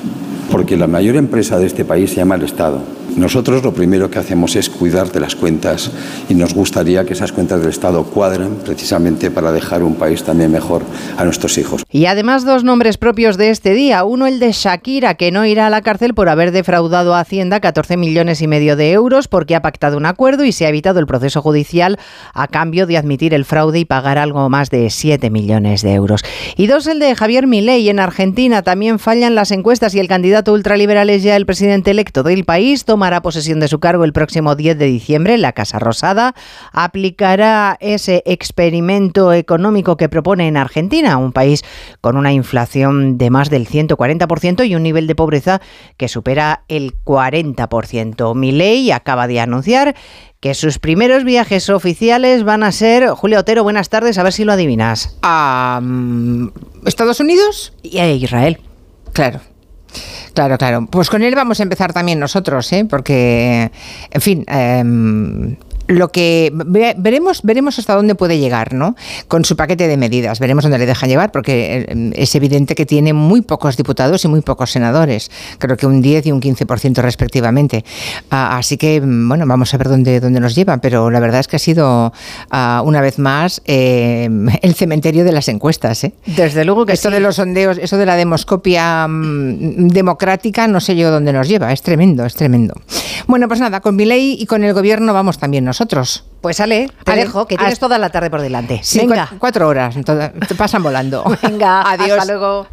Porque la mayor empresa de este país se llama el Estado. Nosotros lo primero que hacemos es cuidar de las cuentas y nos gustaría que esas cuentas del Estado cuadren precisamente para dejar un país también mejor a nuestros hijos. Y además dos nombres propios de este día. Uno el de Shakira, que no irá a la cárcel por haber defraudado a Hacienda 14 millones y medio de euros porque ha pactado un acuerdo y se ha evitado el proceso judicial a cambio de admitir el fraude y pagar algo más de 7 millones de euros. Y dos el de Javier Milei en Argentina. También fallan las encuestas y el candidato ultraliberal es ya el presidente electo del país. Tomará posesión de su cargo el próximo 10 de diciembre en la Casa Rosada. Aplicará ese experimento económico que propone en Argentina, un país con una inflación de más del 140% y un nivel de pobreza que supera el 40%. Milei acaba de anunciar que sus primeros viajes oficiales van a ser, Julio Otero, buenas tardes, a ver si lo adivinas. ¿A mm, Estados Unidos? Y a Israel. Claro. Claro, claro. Pues con él vamos a empezar también nosotros, ¿eh? porque, en fin, em, lo que ve- veremos veremos hasta dónde puede llegar, ¿no? Con su paquete de medidas, veremos dónde le dejan llevar, porque eh, es evidente que tiene muy pocos diputados y muy pocos senadores, creo que un 10 y un 15% respectivamente. Ah, así que, bueno, vamos a ver dónde, dónde nos llevan, pero la verdad es que ha sido, ah, una vez más, eh, el cementerio de las encuestas, ¿eh? Desde luego que Esto sí. de los sondeos, eso de la demoscopia mm, democrática, no sé yo dónde nos lleva, es tremendo, es tremendo. Bueno, pues nada, con mi ley y con el gobierno vamos también nosotros. Pues Ale, te Ale, dejo, que tienes toda la tarde por delante. Sí, Venga. cua- cuatro horas, te pasan volando. Venga, Adiós. hasta luego.